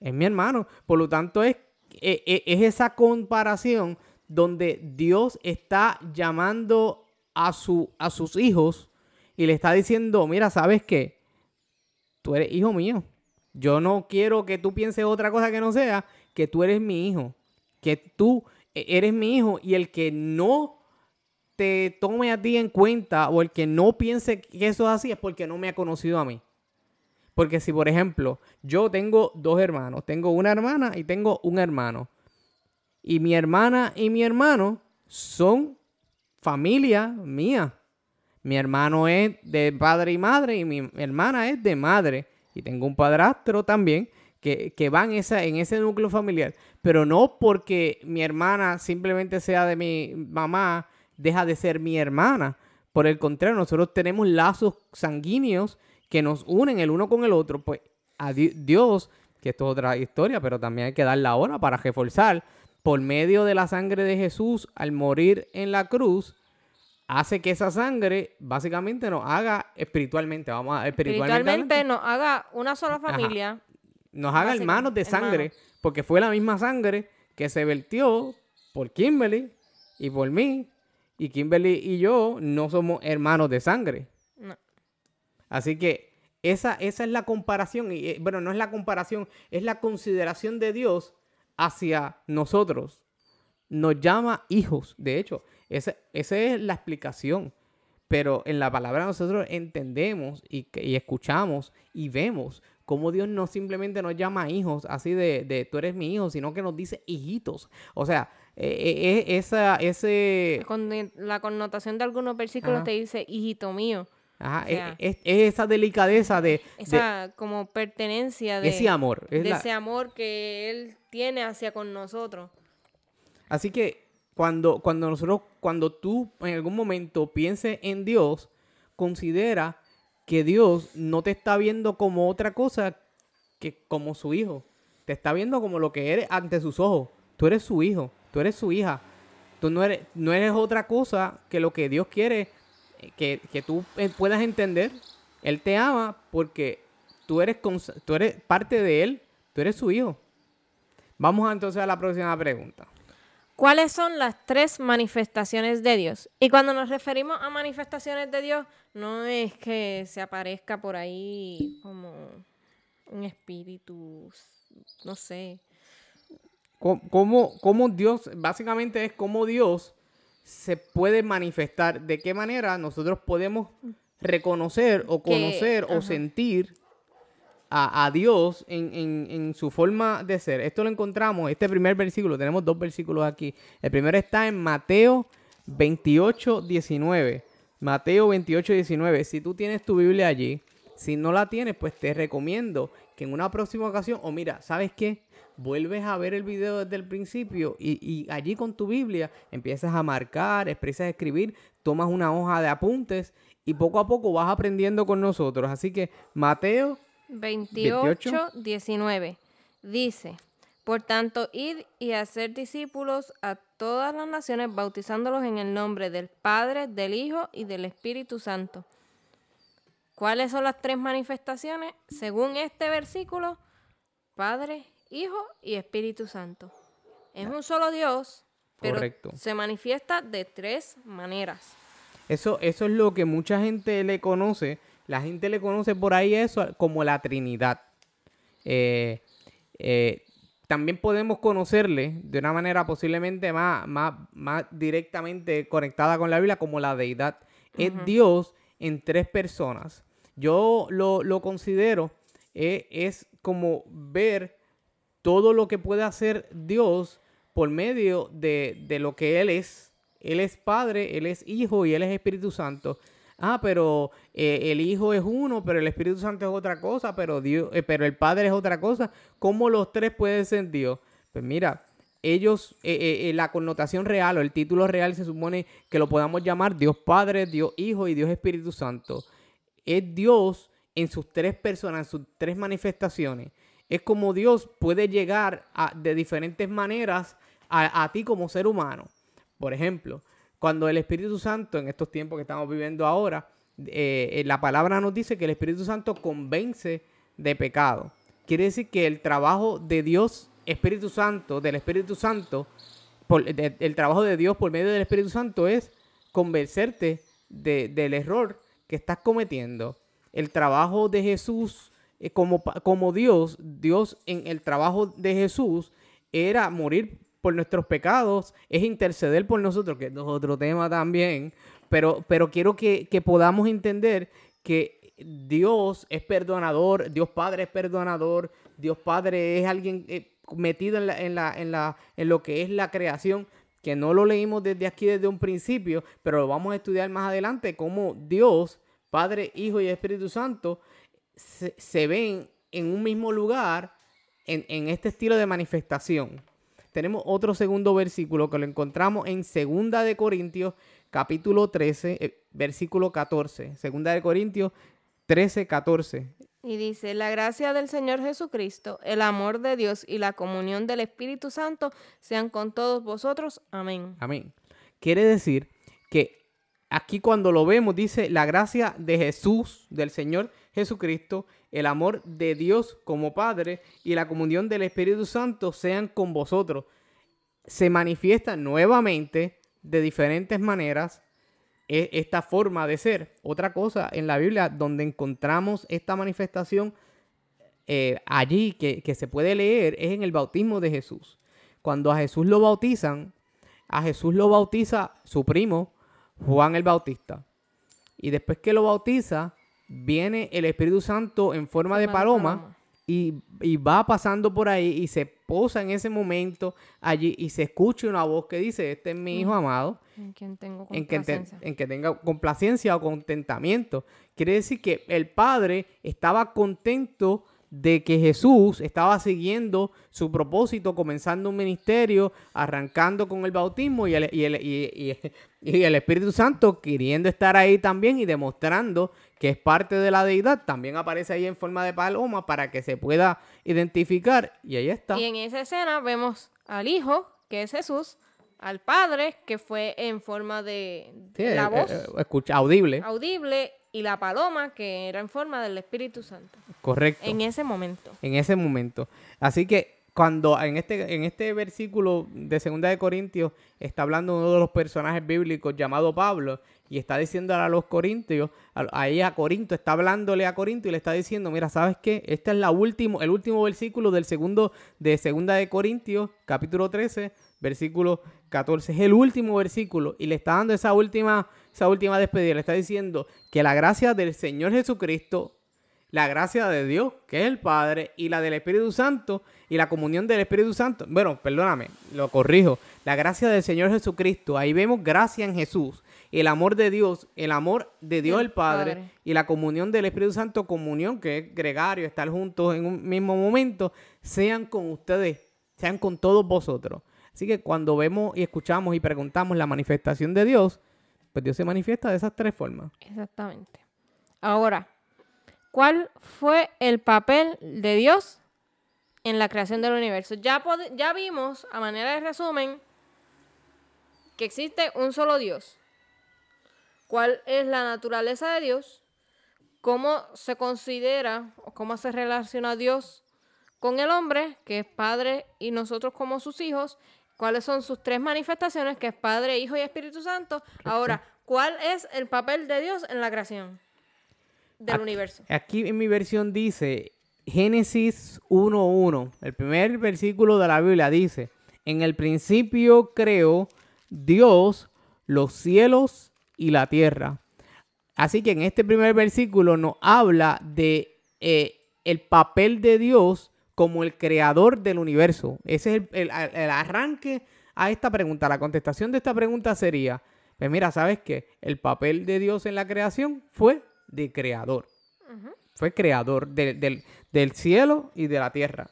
es mi hermano. Por lo tanto es, es, e, es esa comparación donde Dios está llamando a, su, a sus hijos y le está diciendo, mira, ¿sabes qué? Tú eres hijo mío. Yo no quiero que tú pienses otra cosa que no sea que tú eres mi hijo. Que tú e, eres mi hijo y el que no te tome a ti en cuenta o el que no piense que eso es así es porque no me ha conocido a mí. Porque si, por ejemplo, yo tengo dos hermanos, tengo una hermana y tengo un hermano. Y mi hermana y mi hermano son familia mía. Mi hermano es de padre y madre y mi hermana es de madre. Y tengo un padrastro también que, que va en, esa, en ese núcleo familiar. Pero no porque mi hermana simplemente sea de mi mamá, deja de ser mi hermana. Por el contrario, nosotros tenemos lazos sanguíneos que nos unen el uno con el otro. Pues a Dios, que esto es otra historia, pero también hay que dar la hora para reforzar por medio de la sangre de Jesús al morir en la cruz, hace que esa sangre básicamente nos haga espiritualmente, vamos a espiritualmente, nos haga una sola familia. Nos haga hermanos de sangre, porque fue la misma sangre que se vertió por Kimberly y por mí. Y Kimberly y yo no somos hermanos de sangre. Así que esa, esa es la comparación. Y eh, bueno, no es la comparación, es la consideración de Dios hacia nosotros. Nos llama hijos. De hecho, esa, es la explicación. Pero en la palabra nosotros entendemos y, escuchamos y vemos cómo Dios no simplemente nos llama hijos así de, de, tú eres mi hijo, sino que nos dice hijitos. O sea, eh, esa, ese, La con- La connotación de algunos versículos Ajá. te dice, hijito mío. Ajá, o sea, es, es esa delicadeza de, de Esa como pertenencia de, ese amor. es de la- ese amor que Él tiene hacia con nosotros. Así que cuando, cuando nosotros, cuando tú en algún momento pienses en Dios, considera que Dios no te está viendo como otra cosa que como su hijo. Te está viendo como lo que eres ante sus ojos. Tú eres su hijo, tú eres su hija. Tú no eres, no eres otra cosa que lo que Dios quiere que, que tú eh, puedas entender. Él te ama porque tú eres, tú eres parte de Él, tú eres su hijo. Vamos entonces a la próxima pregunta. ¿Cuáles son las tres manifestaciones de Dios? Y cuando nos referimos a manifestaciones de Dios, no es que se aparezca por ahí como un espíritu, no sé. Co- ¿Cómo, cómo Dios, básicamente es cómo Dios se puede manifestar? ¿De qué manera nosotros podemos reconocer o Que- conocer o ajá. sentir a, a Dios en, en- en su forma de ser? Esto lo encontramos, este primer versículo, tenemos dos versículos aquí. El primero está en Mateo 28, 19. Mateo 28, 19. Si tú tienes tu Biblia allí, si no la tienes, pues te recomiendo que en una próxima ocasión, o mira, ¿sabes qué? Vuelves a ver el video desde el principio y, y allí con tu Biblia empiezas a marcar, empiezas a escribir, tomas una hoja de apuntes y poco a poco vas aprendiendo con nosotros. Así que Mateo 28, 19. Dice, por tanto, id y hacer discípulos a todas las naciones, bautizándolos en el nombre del Padre, del Hijo y del Espíritu Santo. ¿Cuáles son las tres manifestaciones? Según este versículo, Padre, Hijo y Espíritu Santo. Es un solo Dios, pero Correcto. se manifiesta de tres maneras. Eso, eso es lo que mucha gente le conoce. La gente le conoce por ahí eso como la Trinidad. Eh, eh, también podemos conocerle de una manera posiblemente más, más, más directamente conectada con la Biblia como la deidad. Es Dios en tres personas. Yo lo, lo considero, eh, es como ver todo lo que puede hacer Dios por medio de, de lo que Él es. Él es Padre, Él es Hijo y Él es Espíritu Santo. Ah, pero eh, el Hijo es uno, pero el Espíritu Santo es otra cosa, pero Dios, eh, pero el Padre es otra cosa. ¿Cómo los tres pueden ser Dios? Pues mira, ellos, eh, la connotación real o el título real se supone que lo podamos llamar Dios Padre, Dios Hijo y Dios Espíritu Santo. Es Dios en sus tres personas, en sus tres manifestaciones. Es como Dios puede llegar de diferentes maneras a, a ti como ser humano. Por ejemplo, cuando el Espíritu Santo, en estos tiempos que estamos viviendo ahora, eh, eh, la palabra nos dice que el Espíritu Santo convence de pecado. Quiere decir que el trabajo de Dios, Espíritu Santo, del Espíritu Santo, el trabajo de Dios por medio del Espíritu Santo es convencerte de- del error que estás cometiendo. El trabajo de Jesús eh, como, como Dios, Dios en el trabajo de Jesús era morir por nuestros pecados, es interceder por nosotros, que es otro tema también, pero, pero quiero que, que podamos entender que Dios es perdonador, Dios Padre es perdonador, Dios Padre es alguien eh, metido en, la, en, la, en, la, en lo que es la creación, que no lo leímos desde aquí, desde un principio, pero lo vamos a estudiar más adelante, cómo Dios, Padre, Hijo y Espíritu Santo, se, se ven en un mismo lugar en, en este estilo de manifestación. Tenemos otro segundo versículo que lo encontramos en Segunda de Corintios, capítulo 13, eh, versículo 14. Segunda de Corintios 13, 14. Y dice, la gracia del Señor Jesucristo, el amor de Dios y la comunión del Espíritu Santo sean con todos vosotros. Amén. Amén. Quiere decir que aquí cuando lo vemos dice la gracia de Jesús, del Señor Jesucristo, el amor de Dios como Padre y la comunión del Espíritu Santo sean con vosotros. Se manifiesta nuevamente de diferentes maneras e- esta forma de ser. Otra cosa en la Biblia donde encontramos esta manifestación eh, allí que, que se puede leer es en el bautismo de Jesús. Cuando a Jesús lo bautizan, a Jesús lo bautiza su primo, Juan el Bautista. Y después que lo bautiza, viene el Espíritu Santo en forma de Forma de paloma, paloma. y, y va pasando por ahí y se posa en ese momento allí y se escucha una voz que dice, este es mi hijo amado, En quien tengo en que, te- complacencia. en que tenga complacencia o contentamiento. Quiere decir que el padre estaba contento de que Jesús estaba siguiendo su propósito, comenzando un ministerio, arrancando con el bautismo y el, y el- y el Espíritu Santo queriendo estar ahí también y demostrando que es parte de la deidad. También aparece ahí en forma de paloma para que se pueda identificar. Y ahí está. Y en esa escena vemos al hijo, que es Jesús, al padre, que fue en forma de Sí, la eh, voz eh, escucha, audible. audible, y la paloma, que era en forma del Espíritu Santo. Correcto. En ese momento. en ese momento. Así que cuando en este, en este versículo de Segunda de Corintios está hablando uno de los personajes bíblicos llamado Pablo y está diciendo a los corintios, ahí a Corinto, está hablándole a Corinto y le está diciendo, mira, ¿sabes qué? Este es la último, el último versículo del segundo de Segunda de Corintios, capítulo 13, versículo 14. Es el último versículo y le está dando esa última, esa última despedida. Le está diciendo que la gracia del Señor Jesucristo la gracia de Dios, que es el Padre, y la del Espíritu Santo, y la comunión del Espíritu Santo. Bueno, perdóname, lo corrijo. La gracia del Señor Jesucristo. Ahí vemos gracia en Jesús. El amor de Dios, el amor de Dios El el Padre, Padre. y la comunión del Espíritu Santo, comunión que es gregario, estar juntos en un mismo momento, sean con ustedes, sean con todos vosotros. Así que cuando vemos y escuchamos y preguntamos la manifestación de Dios, pues Dios se manifiesta de esas tres formas. Exactamente. Ahora, ¿cuál fue el papel de Dios en la creación del universo? Ya, ya vimos, a manera de resumen, que existe un solo Dios. ¿Cuál es la naturaleza de Dios? ¿Cómo se considera o cómo se relaciona Dios con el hombre, que es Padre, y nosotros como sus hijos? ¿Cuáles son sus tres manifestaciones, que es Padre, Hijo y Espíritu Santo? Ahora, ¿cuál es el papel de Dios en la creación del Aquí- universo? Aquí en mi versión dice Génesis 1.1. El primer versículo de la Biblia dice, en el principio creó Dios los cielos y la tierra. Así que en este primer versículo nos habla de eh, el papel de Dios como el creador del universo. Ese es el, el- el arranque a esta pregunta. La contestación de esta pregunta sería, pues mira, ¿sabes qué? El papel de Dios en la creación fue de creador. Fue creador de- del, del cielo y de la tierra.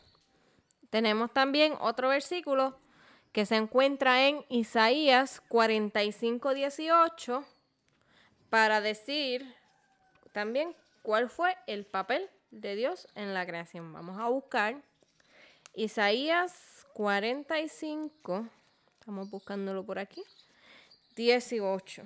Tenemos también otro versículo que se encuentra en Isaías 45, 18 para decir también cuál fue el papel de Dios en la creación. Vamos a buscar Isaías 45, estamos buscándolo por aquí, 18.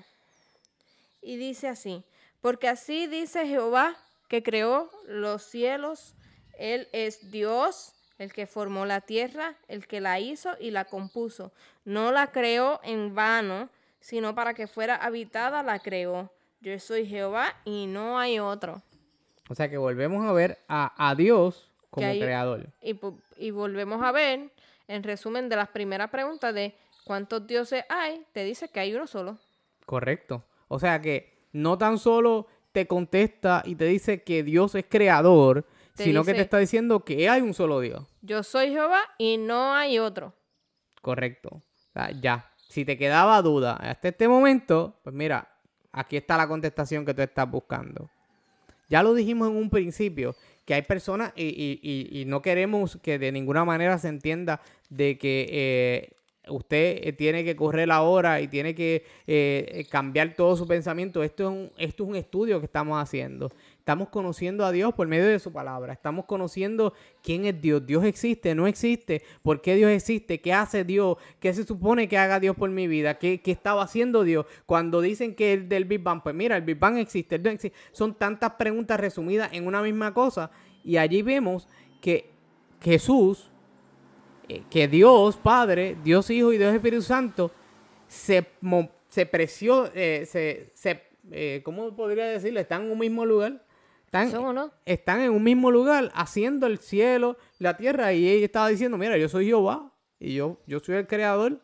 Y dice así, porque así dice Jehová que creó los cielos, Él es Dios, el que formó la tierra, el que la hizo y la compuso. No la creó en vano, sino para que fuera habitada la creó. Yo soy Jehová y no hay otro. O sea que volvemos a ver a, a Dios como hay- creador. Y, y volvemos a ver, en resumen de las primeras preguntas de cuántos dioses hay, te dice que hay uno solo. Correcto. O sea que no tan solo te contesta y te dice que Dios es creador, sino que te está diciendo que hay un solo Dios. Yo soy Jehová y no hay otro. Correcto. O sea, ya. Si te quedaba duda hasta este momento, pues mira, aquí está la contestación que tú estás buscando. Ya lo dijimos en un principio, que hay personas y, y- y- y no queremos que de ninguna manera se entienda de que eh, usted eh, tiene que correr la hora y tiene que eh, cambiar todo su pensamiento. Esto es, un, esto es un estudio que estamos haciendo. Estamos conociendo a Dios por medio de su palabra. Estamos conociendo quién es Dios. Dios existe, no existe. ¿Por qué Dios existe? ¿Qué hace Dios? ¿Qué se supone que haga Dios por mi vida? ¿Qué, qué estaba haciendo Dios? Cuando dicen que es del Big Bang, pues mira, el Big Bang existe, Dios existe. Son tantas preguntas resumidas en una misma cosa. Y allí vemos que Jesús, eh, que Dios Padre, Dios Hijo y Dios Espíritu Santo se, mo- se preció, eh, se, se eh, ¿cómo podría decirlo? Están en un mismo lugar. Están, ¿Son o no? están en un mismo lugar haciendo el cielo, la tierra. Y ella estaba diciendo, mira, yo soy Jehová y yo, yo soy el creador.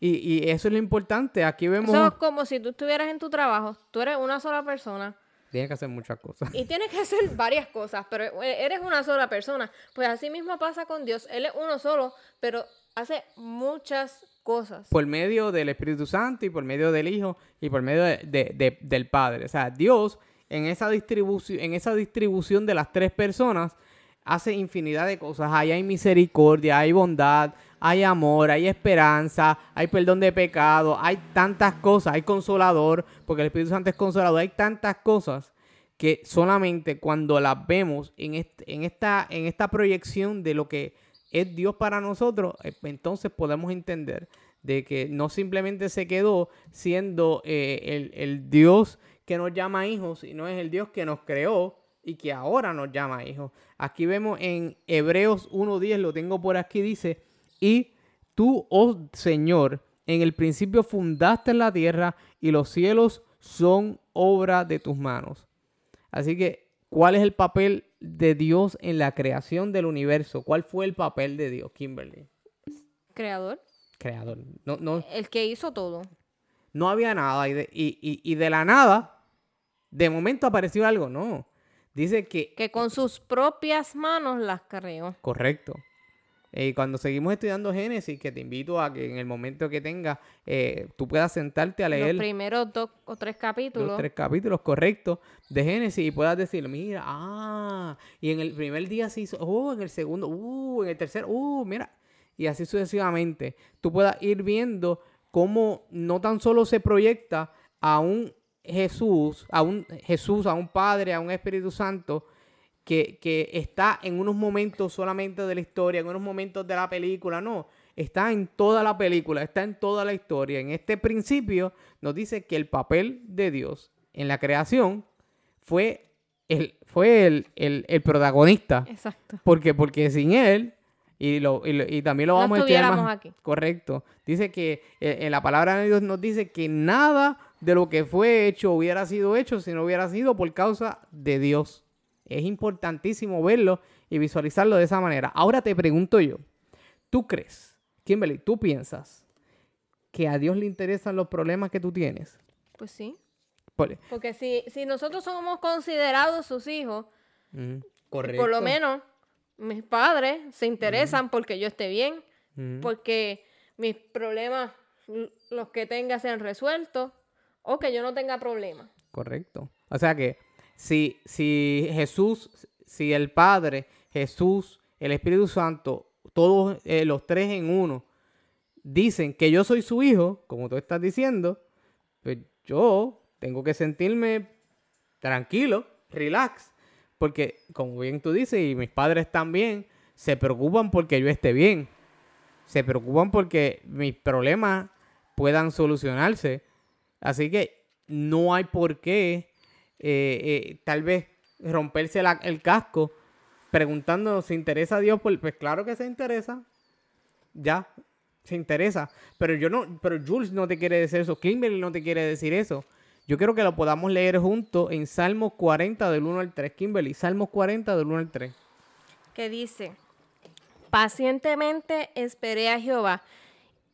Y, y eso es lo importante. Aquí vemos... Eso es como si tú estuvieras en tu trabajo, tú eres una sola persona, Tienes que hacer muchas cosas. Y tienes que hacer varias cosas, pero e- eres una sola persona. Pues así mismo pasa con Dios. Él es uno solo, pero hace muchas cosas. Por medio del Espíritu Santo y por medio del Hijo y por medio de- de- de- del Padre. O sea, Dios en esa, distribución, en esa distribución de las tres personas hace infinidad de cosas. Ahí hay misericordia, hay bondad, hay amor, hay esperanza, hay perdón de pecado, hay tantas cosas, hay consolador, porque el Espíritu Santo es consolador, hay tantas cosas que solamente cuando las vemos en, en, esta, en esta proyección de lo que es Dios para nosotros, eh, entonces podemos entender de que no simplemente se quedó siendo eh, el, el Dios que nos llama hijos, sino es el Dios que nos creó y que ahora nos llama hijos. Aquí vemos en Hebreos 1.10, lo tengo por aquí, dice, y tú, oh Señor, en el principio fundaste la tierra y los cielos son obra de tus manos. Así que, ¿cuál es el papel de Dios en la creación del universo? ¿Cuál fue el papel de Dios, Kimberly? Creador. Creador. No, no, El que hizo todo. no había nada y de, y- y- y de la nada, de momento apareció algo. No. Dice que... Que con sus propias manos las creó. Correcto. Y cuando seguimos estudiando Génesis, que te invito a que en el momento que tengas, eh, tú puedas sentarte a leer Los primeros dos o tres capítulos. los tres capítulos correctos de Génesis y puedas decir, mira, ah, y en el primer día se hizo, oh, en el segundo, uh, en el tercero, uh, mira, y así sucesivamente. Tú puedas ir viendo cómo no tan solo se proyecta a un Jesús, a un Jesús, a un Padre, a un Espíritu Santo, que, que está en unos momentos solamente de la historia, en unos momentos de la película, no, está en toda la película, está en toda la historia. En este principio nos dice que el papel de Dios en la creación fue el, fue el, el- el protagonista. Exacto. ¿Por qué? Porque sin él, y, lo, y, lo- y también lo No vamos a estudiar más. aquí. Correcto. Dice que eh, en la palabra de Dios nos dice que nada de lo que fue hecho hubiera sido hecho si no hubiera sido por causa de Dios. Es importantísimo verlo y visualizarlo de esa manera. Ahora te pregunto yo, ¿tú crees, Kimberly, tú piensas que a Dios le interesan los problemas que tú tienes? Pues sí. Por, Porque si, si nosotros somos considerados sus hijos, Mm, por lo menos mis padres se interesan porque yo esté bien, Mm, porque mis problemas, los que tenga, sean resueltos, o que yo no tenga problemas. Correcto. O sea que si, si Jesús, si el Padre, Jesús, el Espíritu Santo, todos eh, los tres en uno, dicen que yo soy su hijo, como tú estás diciendo, pues yo tengo que sentirme tranquilo, relax, porque como bien tú dices, y mis padres también, se preocupan porque yo esté bien, se preocupan porque mis problemas puedan solucionarse. Así que no hay por qué eh, eh, tal vez romperse el casco preguntando si interesa a Dios. Por, pues claro que se interesa. Ya, se interesa. Pero yo no, pero Jules no te quiere decir eso. Kimberly no te quiere decir eso. Yo quiero que lo podamos leer juntos en Salmos 40 del 1 al 3. Kimberly, Salmos 40 del 1 al 3. que dice, pacientemente esperé a Jehová,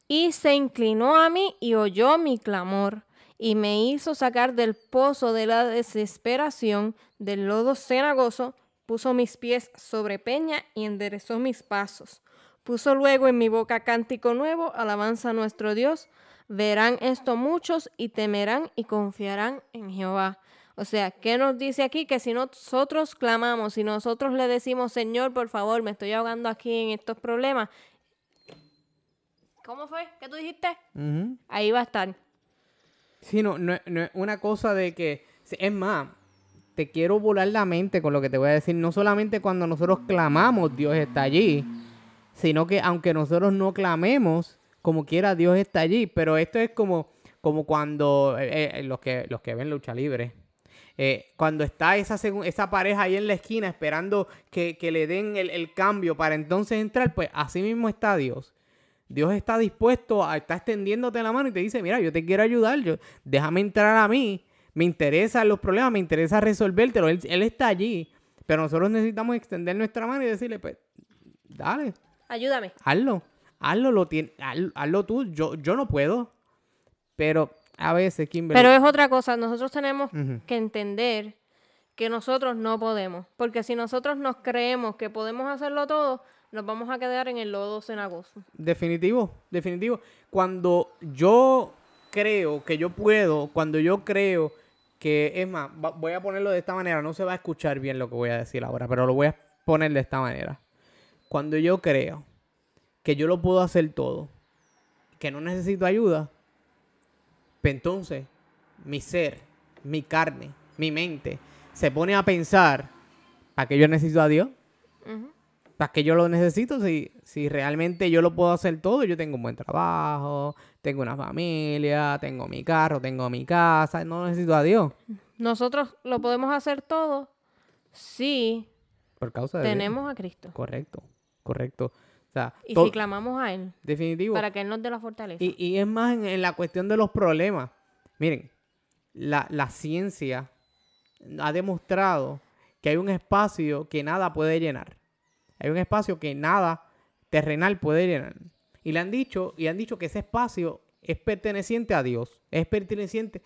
y se inclinó a mí y oyó mi clamor, y me hizo sacar del pozo de la desesperación, del lodo cenagoso, puso mis pies sobre peña y enderezó mis pasos. Puso luego en mi boca cántico nuevo, alabanza a nuestro Dios. Verán esto muchos y temerán y confiarán en Jehová. O sea, ¿qué nos dice aquí? Que si nosotros clamamos, si nosotros le decimos, Señor, por favor, me estoy ahogando aquí en estos problemas. ¿Cómo fue? ¿Qué tú dijiste? Ahí va a estar. Sí, no, no, no es una cosa de que. Es más, te quiero volar la mente con lo que te voy a decir. No solamente cuando nosotros clamamos, Dios está allí, sino que aunque nosotros no clamemos, como quiera, Dios está allí. Pero esto es como, como cuando eh, eh, los, que, los que ven lucha libre. eh, cuando está esa, esa pareja ahí en la esquina esperando que, que le den el, el cambio para entonces entrar, pues así mismo está Dios. Dios está dispuesto a estar extendiéndote la mano y te dice, mira, yo te quiero ayudar, yo, déjame entrar a mí, me interesan los problemas, me interesa resolvértelo, él, él está allí, pero nosotros necesitamos extender nuestra mano y decirle, pues, dale, Ayúdame. hazlo, hazlo, lo tien- haz- hazlo tú, yo, yo no puedo, pero a veces, Kimberly, Pero es otra cosa, nosotros tenemos que entender que nosotros no podemos. Porque si nosotros nos creemos que podemos hacerlo todo, nos vamos a quedar en el lodo cenagoso. Definitivo, definitivo. Cuando yo creo que yo puedo, cuando yo creo que, es más, va- voy a ponerlo de esta manera, no se va a escuchar bien lo que voy a decir ahora, pero lo voy a poner de esta manera. Cuando yo creo que yo lo puedo hacer todo, que no necesito ayuda, pues entonces mi ser, mi carne, mi mente se pone a pensar, ¿para qué yo necesito a Dios? ¿Para qué yo lo necesito? Si, si realmente yo lo puedo hacer todo, yo tengo un buen trabajo, tengo una familia, tengo mi carro, tengo mi casa, no necesito a Dios. Nosotros lo podemos hacer todo si Por causa de tenemos a Cristo. Correcto, correcto. O sea, Y si clamamos a Él definitivo. para que Él nos dé la fortaleza. Y, y es más en, en la cuestión de los problemas. Miren, la, la ciencia ha demostrado que hay un espacio que nada puede llenar. Hay un espacio que nada terrenal puede llenar. Y le han dicho, y han dicho que ese espacio es perteneciente a Dios. Es perteneciente.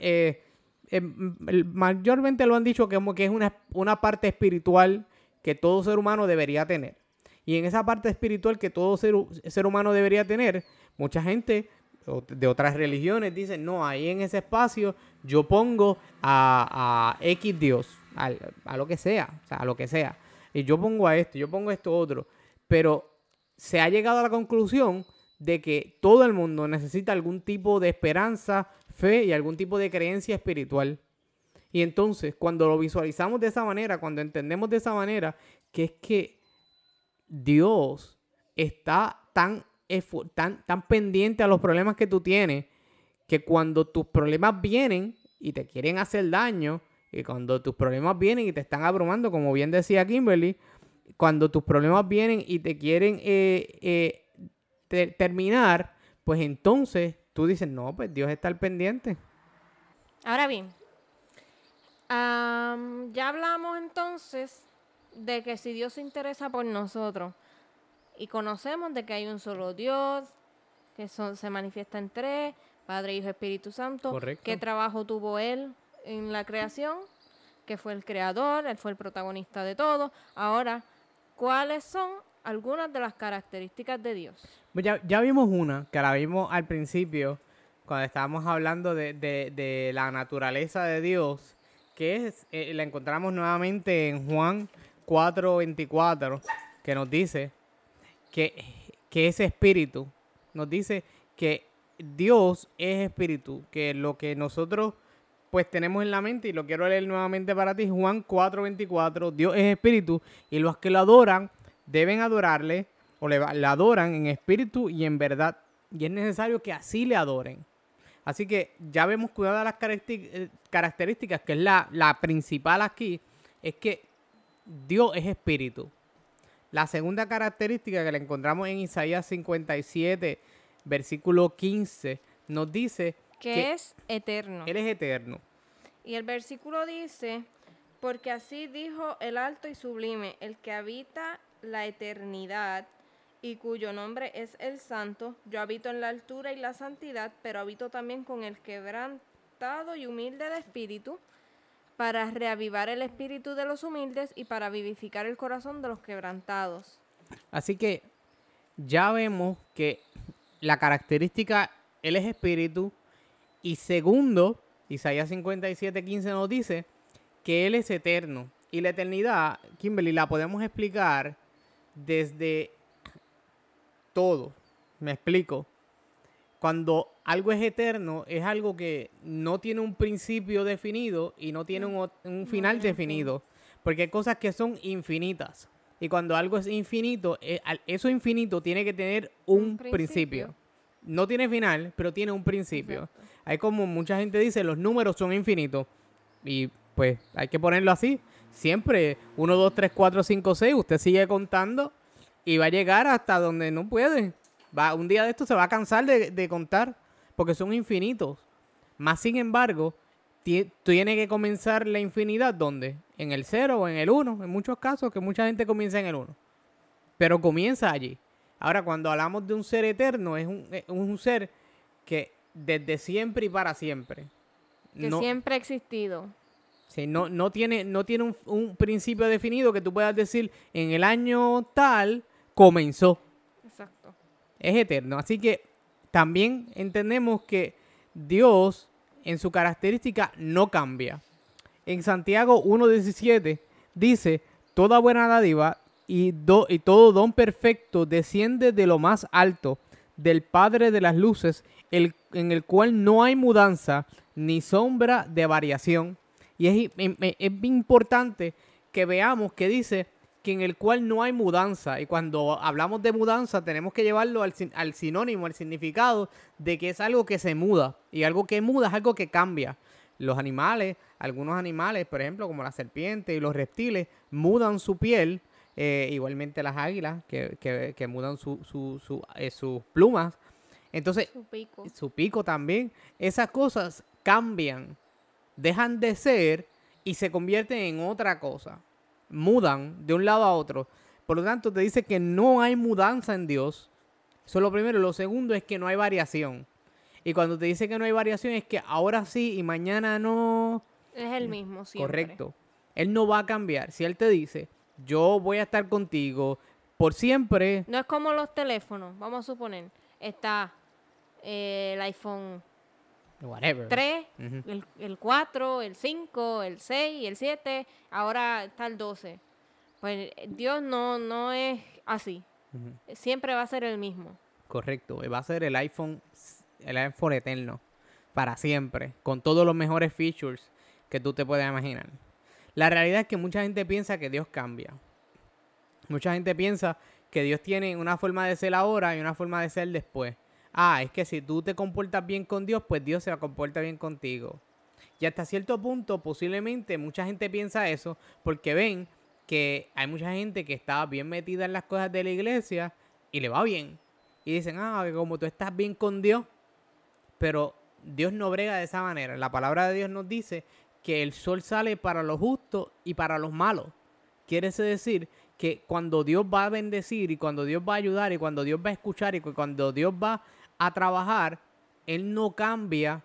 eh, eh, m- el- mayormente lo han dicho que, es una, parte espiritual que todo ser humano debería tener. Y en esa parte espiritual que todo ser, hu- ser humano debería tener, mucha gente de otras religiones dicen, no, ahí en ese espacio yo pongo a, a X Dios, al- a, lo que sea, o sea, a lo que sea. Y yo pongo a esto, yo pongo a esto otro. Pero se ha llegado a la conclusión de que todo el mundo necesita algún tipo de esperanza, fe y algún tipo de creencia espiritual. Y entonces, cuando lo visualizamos de esa manera, cuando entendemos de esa manera, que es que Dios está tan, tan, tan pendiente a los problemas que tú tienes, que cuando tus problemas vienen y te quieren hacer daño, y cuando tus problemas vienen y te están abrumando, como bien decía Kimberly, cuando tus problemas vienen y te quieren eh, eh, te- terminar, pues entonces tú dices, no, pues Dios está al pendiente. Ahora bien, ya hablamos entonces de que si Dios se interesa por nosotros y conocemos de que hay un solo Dios, que son, se manifiesta en tres, Padre, Hijo, Espíritu Santo, Correcto. qué trabajo tuvo Él en la creación, que fue el creador, Él fue el protagonista de todo. Ahora, ¿cuáles son algunas de las características de Dios? Pues ya, ya vimos una, que la vimos al principio, cuando estábamos hablando de, de- la naturaleza de Dios, que es, eh, la encontramos nuevamente en Juan 4:24, que nos dice que, que ese espíritu, nos dice que Dios es espíritu, que lo que nosotros pues tenemos en la mente, y lo quiero leer nuevamente para ti, Juan 4:24, Dios es espíritu, y los que lo adoran deben adorarle, o le, adoran en espíritu y en verdad, y es necesario que así le adoren. Así que ya vemos de las eh, características, que es la, la principal aquí, es que Dios es espíritu. La segunda característica que la encontramos en Isaías 57, versículo 15, nos dice Que que es eterno. Él es eterno. Y el versículo dice, porque así dijo el alto y sublime, el que habita la eternidad y cuyo nombre es el santo, yo habito en la altura y la santidad, pero habito también con el quebrantado y humilde de espíritu, para reavivar el espíritu de los humildes y para vivificar el corazón de los quebrantados. Así que ya vemos que la característica, Él es espíritu. Y segundo, Isaías 57, 15 nos dice que Él es eterno. Y la eternidad, Kimberly, la podemos explicar desde todo. Me explico. Cuando algo es eterno, es algo que no tiene un principio definido y no tiene un, un final definido. Porque hay cosas que son infinitas. Y cuando algo es infinito, eh, eso infinito tiene que tener un, Un principio. principio. No tiene final, pero tiene un principio. Exacto. Hay como mucha gente dice, los números son infinitos. Y pues hay que ponerlo así. Siempre 1, 2, 3, 4, 5, 6, usted sigue contando y va a llegar hasta donde no puede. Va, un día de esto se va a cansar de, de contar porque son infinitos. Más sin embargo, ti- tiene que comenzar la infinidad ¿dónde? En el 0 o en el 1. En muchos casos que mucha gente comienza en el 1. Pero comienza allí. Ahora, cuando hablamos de un ser eterno, es un, es un ser que desde siempre y para siempre. Que no- siempre ha existido. Sí, no, no tiene, no tiene un, un principio definido que tú puedas decir en el año tal comenzó. Exacto. Es eterno. Así que también entendemos que Dios en su característica no cambia. En Santiago 1.17 dice, toda buena dádiva y, do- y todo don perfecto desciende de lo más alto, del Padre de las luces, el- en el cual no hay mudanza ni sombra de variación. Y es, es bien importante que veamos que dice que en el cual no hay mudanza. Y cuando hablamos de mudanza tenemos que llevarlo al, al sinónimo, al significado de que es algo que se muda. Y algo que muda es algo que cambia. Los animales, algunos animales, por ejemplo, como la serpiente y los reptiles, mudan su piel. Eh, igualmente las águilas, que, que- que mudan su, su- su- eh, sus plumas. Entonces, Su pico. su pico también. Esas cosas cambian, dejan de ser y se convierten en otra cosa. Mudan de un lado a otro. Por lo tanto, te dice que no hay mudanza en Dios. Eso es lo primero. Lo segundo es que no hay variación. Y cuando te dice que no hay variación es que ahora sí y mañana no. Es el mismo siempre. Correcto. Él no va a cambiar. Si él te dice, yo voy a estar contigo por siempre, No es como los teléfonos. Vamos a suponer. Está eh, el iPhone whatever. 3, Ujú. el, el 4, el 5, el 6, el 7. Ahora está el 12. Pues eh, Dios no, no es así. Siempre va a ser el mismo. Correcto, va a ser el iPhone, el iPhone eterno, para siempre, con todos los mejores features que tú te puedas imaginar. La realidad es que mucha gente piensa que Dios cambia. Mucha gente piensa que Dios tiene una forma de ser ahora y una forma de ser después. Ah, es que si tú te comportas bien con Dios, pues Dios se comporta bien contigo. Y hasta cierto punto, posiblemente mucha gente piensa eso porque ven que hay mucha gente que está bien metida en las cosas de la iglesia y le va bien. Y dicen, ah, como tú estás bien con Dios, pero Dios no brega de esa manera. La palabra de Dios nos dice que el sol sale para los justos y para los malos. Quiere decir que cuando Dios va a bendecir y cuando Dios va a ayudar y cuando Dios va a escuchar y cu- cuando Dios va a trabajar, Él no cambia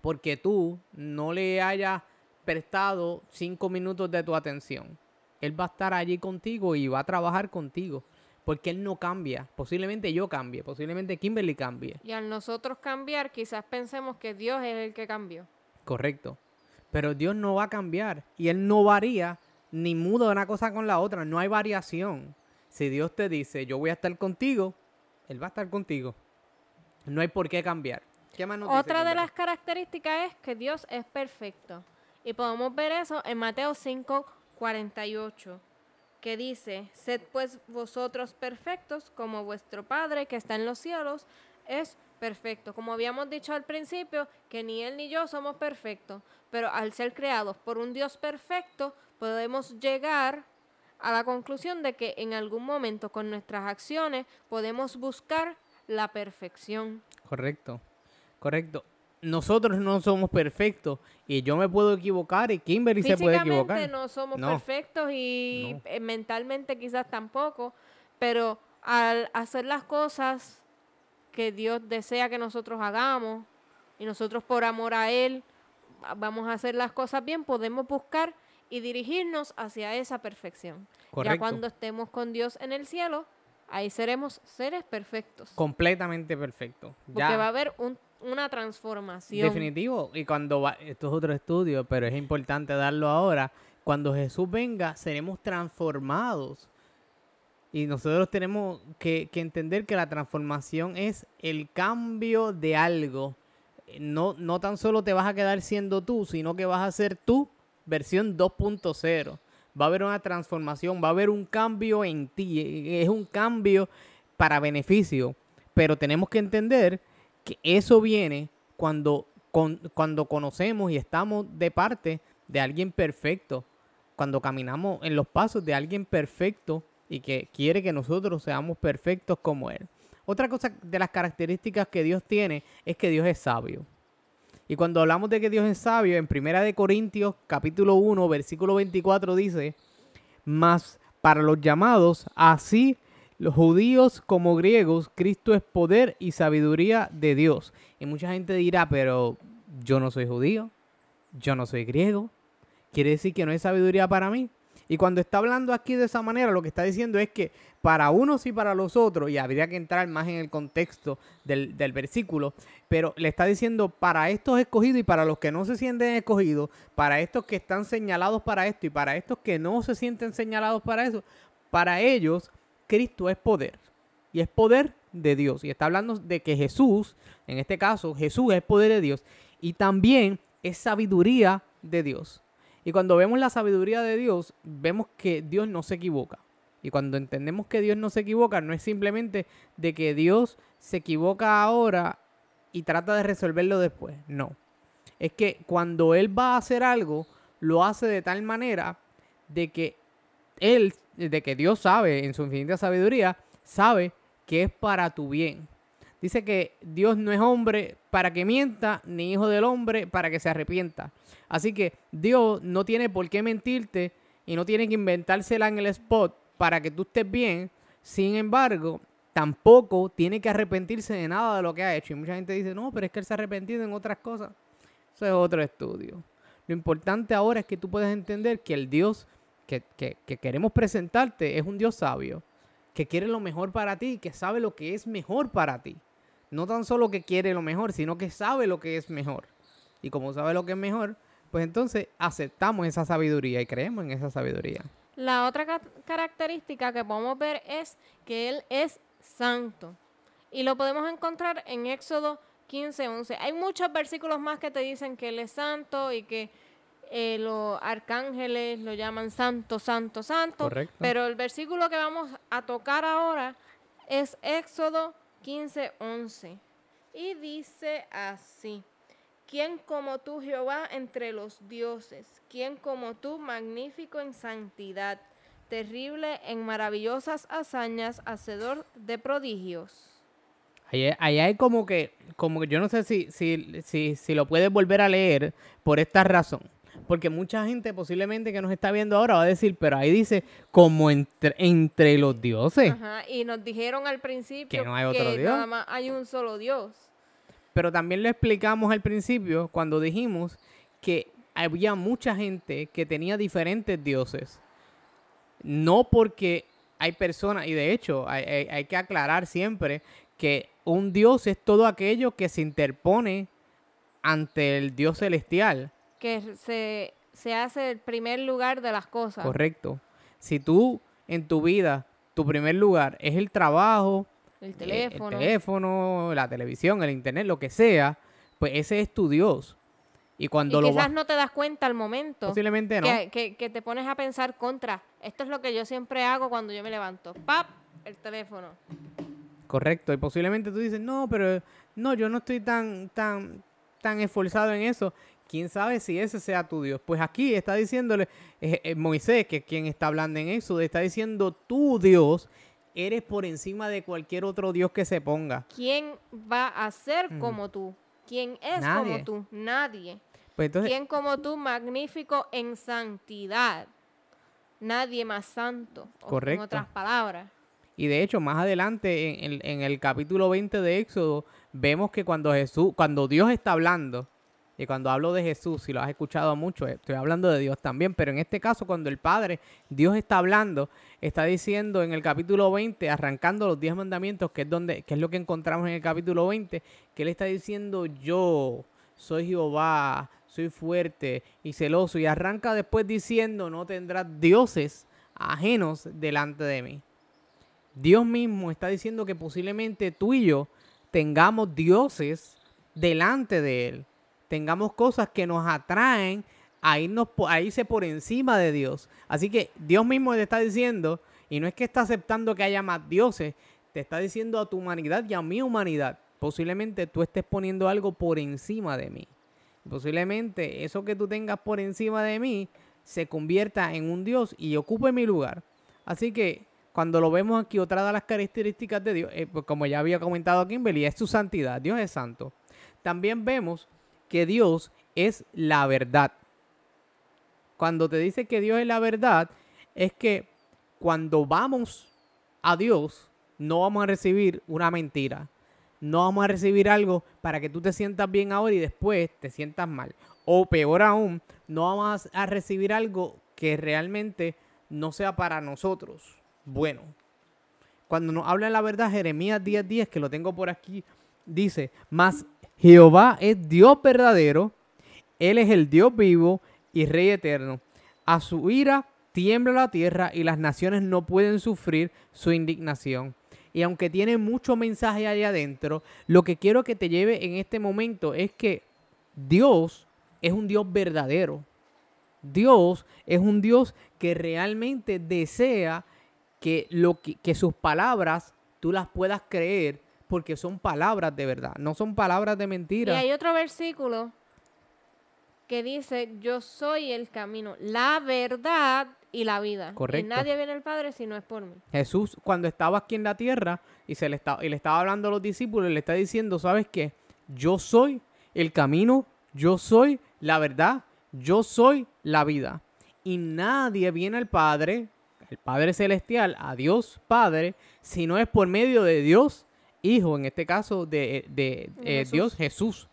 porque tú no le hayas prestado cinco minutos de tu atención. Él va a estar allí contigo y va a trabajar contigo. Porque Él no cambia. Posiblemente yo cambie. Posiblemente Kimberly cambie. Y al nosotros cambiar, quizás pensemos que Dios es el que cambió. Correcto. Pero Dios no va a cambiar. Y Él no varía ni muda una cosa con la otra. No hay variación. Si Dios te dice, yo voy a estar contigo, Él va a estar contigo. No hay por qué cambiar. ¿Qué más nos dice, Otra de las características es que Dios es perfecto. Y podemos ver eso en Mateo 5, 48, que dice, sed pues vosotros perfectos como vuestro Padre que está en los cielos es perfecto. Como habíamos dicho al principio, que ni Él ni yo somos perfectos, pero al ser creados por un Dios perfecto, podemos llegar a la conclusión de que en algún momento con nuestras acciones podemos buscar la perfección. Correcto, correcto. Nosotros no somos perfectos y yo me puedo equivocar y Kimberly se puede equivocar. No somos No. perfectos y No. eh, mentalmente quizás tampoco, pero al hacer las cosas que Dios desea que nosotros hagamos y nosotros por amor a Él va- vamos a hacer las cosas bien, podemos buscar y dirigirnos hacia esa perfección. Ya cuando estemos con Dios en el cielo, ahí seremos seres perfectos. Completamente perfecto. Porque Ya. va a haber un- una transformación. Definitivo. Y cuando va, esto es otro estudio, pero es importante darlo ahora. Cuando Jesús venga, seremos transformados. Y nosotros tenemos que, entender que la transformación es el cambio de algo. No, no tan solo te vas a quedar siendo tú, sino que vas a ser tú, versión 2.0. Va a haber una transformación, va a haber un cambio en ti. Es un cambio para beneficio. Pero tenemos que entender que eso viene cuando, con- cuando conocemos y estamos de parte de alguien perfecto, cuando caminamos en los pasos de alguien perfecto y que quiere que nosotros seamos perfectos como Él. Otra cosa de las características que Dios tiene es que Dios es sabio. Y cuando hablamos de que Dios es sabio, en Primera de Corintios capítulo 1, versículo 24 dice, mas para los llamados, así los judíos como griegos, Cristo es poder y sabiduría de Dios. Y mucha gente dirá, pero yo no soy judío, yo no soy griego, quiere decir que no es sabiduría para mí. Y cuando está hablando aquí de esa manera, lo que está diciendo es que para unos y para los otros, y habría que entrar más en el contexto del, versículo, pero le está diciendo para estos escogidos y para los que no se sienten escogidos, para estos que están señalados para esto y para estos que no se sienten señalados para eso, para ellos Cristo es poder. Y es poder de Dios. Y está hablando de que Jesús, en este caso, Jesús es poder de Dios. Y también es sabiduría de Dios. Y cuando vemos la sabiduría de Dios, vemos que Dios no se equivoca. Y cuando entendemos que Dios no se equivoca, no es simplemente de que Dios se equivoca ahora y trata de resolverlo después. No. Es que cuando Él va a hacer algo, lo hace de tal manera de que Él, de que Dios sabe en su infinita sabiduría, sabe que es para tu bien. Dice que Dios no es hombre para que mienta, ni hijo del hombre para que se arrepienta. Así que Dios no tiene por qué mentirte y no tiene que inventársela en el spot para que tú estés bien. Sin embargo, tampoco tiene que arrepentirse de nada de lo que ha hecho. Y mucha gente dice, no, pero es que él se ha arrepentido en otras cosas. Eso es otro estudio. Lo importante ahora es que tú puedas entender que el Dios que, que queremos presentarte es un Dios sabio, que quiere lo mejor para ti, que sabe lo que es mejor para ti. No tan solo que quiere lo mejor, sino que sabe lo que es mejor. Y como sabe lo que es mejor, pues entonces aceptamos esa sabiduría y creemos en esa sabiduría. La otra característica que podemos ver es que Él es santo. Y lo podemos encontrar en Éxodo 15, 11. Hay muchos versículos más que te dicen que Él es santo y que eh, los arcángeles lo llaman santo, santo, santo. Correcto. Pero el versículo que vamos a tocar ahora es Éxodo 15, 11. Y dice así. ¿Quién como tú, Jehová, entre los dioses? ¿Quién como tú, magnífico en santidad, terrible en maravillosas hazañas, hacedor de prodigios? Ahí, hay como que, como que yo no sé si, si, si, si lo puedes volver a leer por esta razón. Porque mucha gente posiblemente que nos está viendo ahora va a decir, pero ahí dice, como entre, entre los dioses. Ajá, y nos dijeron al principio que no hay otro Dios. nada más hay un solo Dios. Pero también lo explicamos al principio cuando dijimos que había mucha gente que tenía diferentes dioses. No porque hay personas, y de hecho hay, hay, hay, que aclarar siempre que un dios es todo aquello que se interpone ante el dios celestial. Que se, se hace el primer lugar de las cosas. Correcto. Si tú en tu vida, tu primer lugar es el trabajo, el teléfono. el teléfono, la televisión, el internet, lo que sea, pues ese es tu Dios. Y cuando y lo quizás no te das cuenta al momento. posiblemente no. que, que- que te pones a pensar contra. Esto es lo que yo siempre hago cuando yo me levanto. ¡Pap! El teléfono. Correcto. Y posiblemente tú dices, no, pero no, yo no estoy tan, tan, tan esforzado en eso. ¿Quién sabe si ese sea tu Dios? Pues aquí está diciéndole eh, eh, Moisés, que es quien está hablando en eso, está diciendo, tu Dios eres por encima de cualquier otro Dios que se ponga. ¿Quién va a ser como tú? ¿Quién es Nadie. como tú? Nadie. Pues entonces, ¿Quién como tú, magnífico en santidad? Nadie más santo. Correcto. En otras palabras. Y de hecho, más adelante, en, en- en el capítulo 20 de Éxodo, vemos que cuando Jesús, cuando Dios está hablando, y cuando hablo de Jesús, si lo has escuchado mucho, estoy hablando de Dios también, pero en este caso, cuando el Padre, Dios está hablando, está diciendo en el capítulo 20, arrancando los 10 mandamientos, que es, donde, que es lo que encontramos en el capítulo 20, que Él está diciendo, yo soy Jehová, soy fuerte y celoso, y arranca después diciendo, no tendrás dioses ajenos delante de mí. Dios mismo está diciendo que posiblemente tú y yo tengamos dioses delante de Él. Tengamos cosas que nos atraen a, irnos, a irse por encima de Dios. Así que Dios mismo te está diciendo, y no es que está aceptando que haya más dioses, te está diciendo a tu humanidad y a mi humanidad, posiblemente tú estés poniendo algo por encima de mí. Posiblemente eso que tú tengas por encima de mí se convierta en un Dios y ocupe mi lugar. Así que cuando lo vemos aquí, otra de las características de Dios, eh, pues como ya había comentado Kimberly, es su santidad. Dios es santo. También vemos que Dios es la verdad. Cuando te dice que Dios es la verdad, es que cuando vamos a Dios, no vamos a recibir una mentira. No vamos a recibir algo para que tú te sientas bien ahora y después te sientas mal. O peor aún, no vamos a recibir algo que realmente no sea para nosotros. Bueno, cuando nos habla la verdad, Jeremías 10:10, 10, que lo tengo por aquí, dice, mas Jehová es Dios verdadero, Él es el Dios vivo y Rey eterno. A su ira tiembla la tierra y las naciones no pueden sufrir su indignación. Y aunque tiene mucho mensaje ahí adentro, lo que quiero que te lleve en este momento es que Dios es un Dios verdadero. Dios es un Dios que realmente desea que, lo que, sus palabras tú las puedas creer porque son palabras de verdad, no son palabras de mentira. Y hay otro versículo que dice, yo soy el camino, la verdad y la vida. Correcto. Y nadie viene al Padre si no es por mí. Jesús, cuando estaba aquí en la tierra y, se le, estaba, y le estaba hablando a los discípulos, le está diciendo, ¿sabes qué? Yo soy el camino, yo soy la verdad, yo soy la vida. Y nadie viene al Padre, el Padre Celestial, a Dios Padre, si no es por medio de Dios Hijo, en este caso de, eh, Dios Jesús.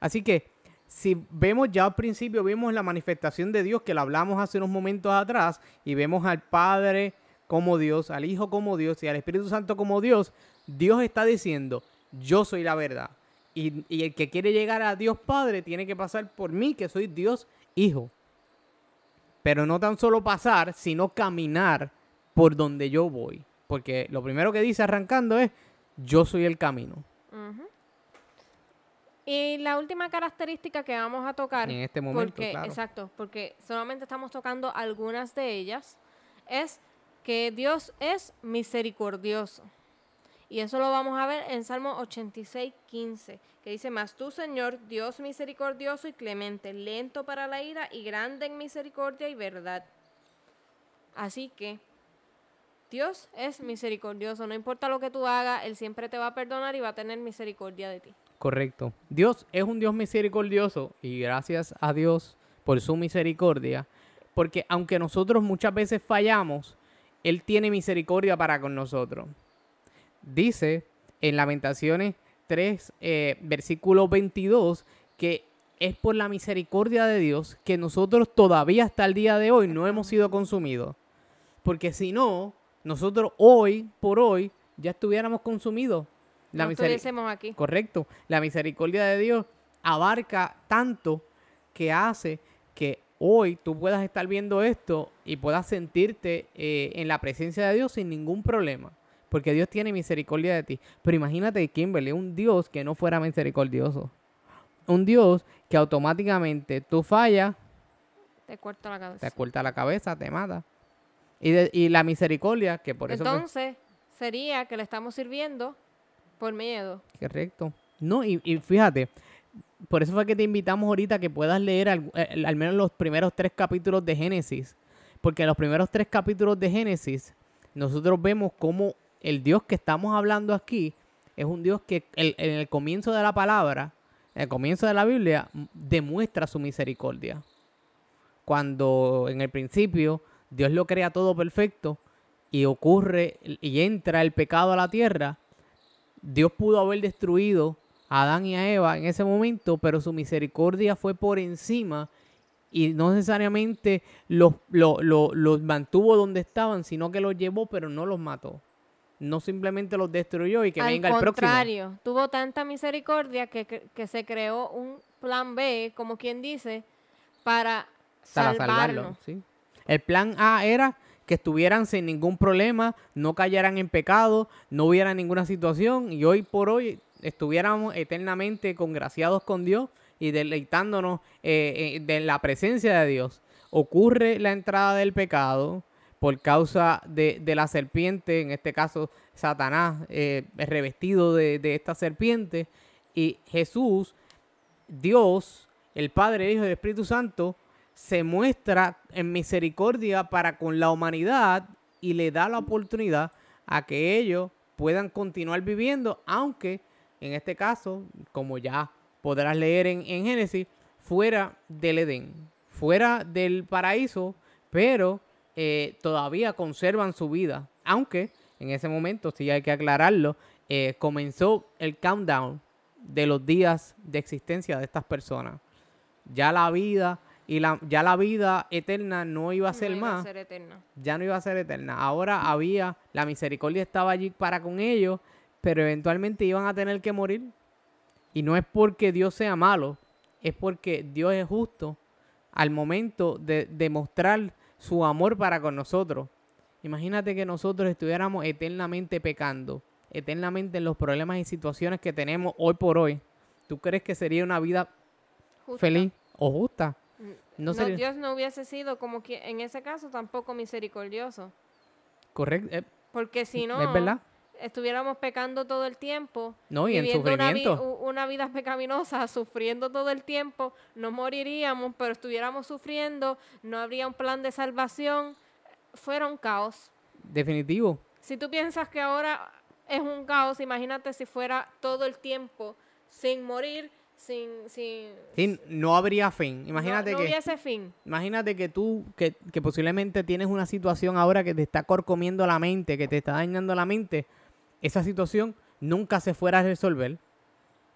Así que si vemos ya al principio, vimos la manifestación de Dios que la hablamos hace unos momentos atrás y vemos al Padre como Dios, al Hijo como Dios y al Espíritu Santo como Dios, Dios está diciendo, yo soy la verdad. Y, y el que quiere llegar a Dios Padre tiene que pasar por mí, que soy Dios Hijo. Pero no tan solo pasar, sino caminar por donde yo voy. Porque lo primero que dice arrancando es, yo soy el camino. Y la última característica que vamos a tocar, en este momento, porque, exacto, porque solamente estamos tocando algunas de ellas, es que Dios es misericordioso. Y eso lo vamos a ver en Salmo 86, 15, que dice, Mas tú, Señor, Dios misericordioso y clemente, lento para la ira y grande en misericordia y verdad. Así que Dios es misericordioso, no importa lo que tú hagas, Él siempre te va a perdonar y va a tener misericordia de ti. Correcto. Dios es un Dios misericordioso y gracias a Dios por su misericordia, porque aunque nosotros muchas veces fallamos, Él tiene misericordia para con nosotros. Dice en Lamentaciones 3, eh, versículo 22, que es por la misericordia de Dios que nosotros todavía hasta el día de hoy no hemos sido consumidos. Porque si no, nosotros hoy por hoy ya estuviéramos consumidos. La no aquí. Correcto. La misericordia de Dios abarca tanto que hace que hoy tú puedas estar viendo esto y puedas sentirte eh, en la presencia de Dios sin ningún problema. Porque Dios tiene misericordia de ti. Pero imagínate, Kimberly, un Dios que no fuera misericordioso. Un Dios que automáticamente tú fallas. Te corta la cabeza. Te corta la cabeza, te mata. Y, la misericordia, que por eso... Entonces, sería que le estamos sirviendo por miedo. Correcto. No, y, fíjate, por eso fue que te invitamos ahorita que puedas leer al, al, menos los primeros tres capítulos de Génesis. Porque en los primeros tres capítulos de Génesis, nosotros vemos cómo el Dios que estamos hablando aquí es un Dios que en el comienzo de la palabra, en el comienzo de la Biblia, demuestra su misericordia. Cuando en el principio Dios lo crea todo perfecto y ocurre y entra el pecado a la tierra, Dios pudo haber destruido a Adán y a Eva en ese momento, pero su misericordia fue por encima y no necesariamente los, los, mantuvo donde estaban, sino que los llevó, pero no los mató. No simplemente los destruyó y que venga el próximo. Al contrario, tuvo tanta misericordia que, que, se creó un plan B, como quien dice, para, salvarlo. ¿sí? El plan A era que estuvieran sin ningún problema, no cayeran en pecado, no hubiera ninguna situación y hoy por hoy estuviéramos eternamente congraciados con Dios y deleitándonos eh, eh, de la presencia de Dios. Ocurre la entrada del pecado por causa de, la serpiente, en este caso Satanás, eh, revestido de, de esta serpiente, y Jesús, Dios, el Padre, el Hijo y el Espíritu Santo, se muestra en misericordia para con la humanidad y le da la oportunidad a que ellos puedan continuar viviendo, aunque en este caso, como ya podrás leer en, Génesis, fuera del Edén, fuera del paraíso, pero eh, todavía conservan su vida, aunque en ese momento, sí hay que aclararlo, eh, comenzó el countdown de los días de existencia de estas personas. Ya la vida y la, ya la vida eterna no iba a ser No iba a más, ser eterna. ya no iba a ser eterna. Ahora había, la misericordia estaba allí para con ellos, pero eventualmente iban a tener que morir. Y no es porque Dios sea malo, es porque Dios es justo al momento de demostrar su amor para con nosotros. Imagínate que nosotros estuviéramos eternamente pecando, eternamente en los problemas y situaciones que tenemos hoy por hoy. ¿Tú crees que sería una vida Justa. feliz o justa? No Dios no hubiese sido como que en ese caso tampoco misericordioso. correcto. eh, Porque si no, ¿Es verdad? estuviéramos pecando todo el tiempo, No, y en viviendo una, vi- una vida pecaminosa, sufriendo todo el tiempo, no moriríamos, pero estuviéramos sufriendo, no habría un plan de salvación, fuera un caos. Definitivo. Si tú piensas que ahora es un caos, imagínate si fuera todo el tiempo sin morir, sin... sin Sí, no habría fin. Imagínate no, no que hubiese fin. Imagínate que tú, que, que posiblemente tienes una situación ahora que te está corcomiendo la mente, que te está dañando la mente, esa situación nunca se fuera a resolver,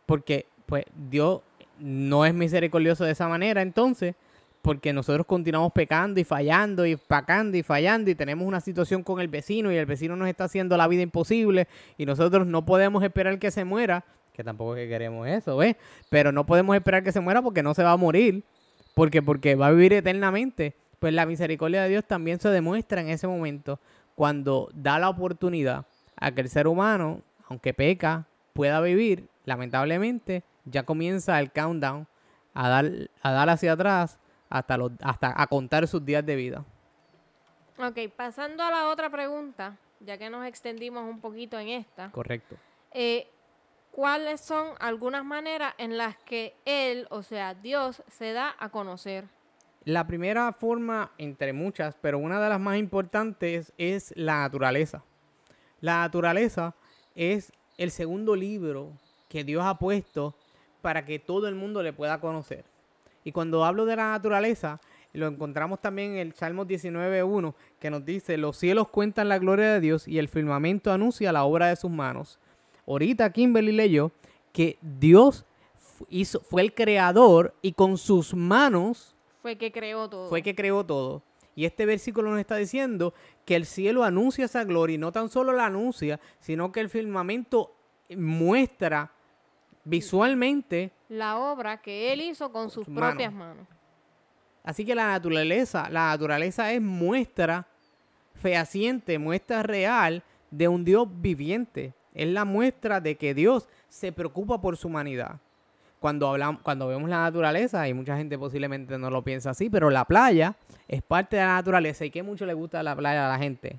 porque pues Dios no es misericordioso de esa manera, entonces, porque nosotros continuamos pecando y fallando y pacando y fallando y tenemos una situación con el vecino y el vecino nos está haciendo la vida imposible y nosotros no podemos esperar que se muera, que tampoco es que queremos eso, ¿ves? Pero no podemos esperar que se muera porque no se va a morir, porque porque va a vivir eternamente. Pues la misericordia de Dios también se demuestra en ese momento cuando da la oportunidad a que el ser humano, aunque peca, pueda vivir, lamentablemente, ya comienza el countdown a dar, a dar hacia atrás hasta, los, hasta a contar sus días de vida. Ok, pasando a la otra pregunta, ya que nos extendimos un poquito en esta, Correcto. eh, ¿cuáles son algunas maneras en las que Él, o sea, Dios, se da a conocer? La primera forma, entre muchas, pero una de las más importantes es la naturaleza. La naturaleza es el segundo libro que Dios ha puesto para que todo el mundo le pueda conocer. Y cuando hablo de la naturaleza, lo encontramos también en el Salmo 19.1, que nos dice, los cielos cuentan la gloria de Dios y el firmamento anuncia la obra de sus manos. Ahorita Kimberly leyó que Dios hizo, fue el creador y con sus manos Fue que creó todo. fue que creó todo. Y este versículo nos está diciendo que el cielo anuncia esa gloria y no tan solo la anuncia, sino que el firmamento muestra visualmente. La obra que Él hizo con sus sus manos. propias manos. Así que la naturaleza, la naturaleza es muestra fehaciente, muestra real de un Dios viviente. Es la muestra de que Dios se preocupa por su humanidad. Cuando hablamos, cuando vemos la naturaleza, y mucha gente posiblemente no lo piensa así, pero la playa es parte de la naturaleza. ¿Y qué mucho le gusta la playa a la gente?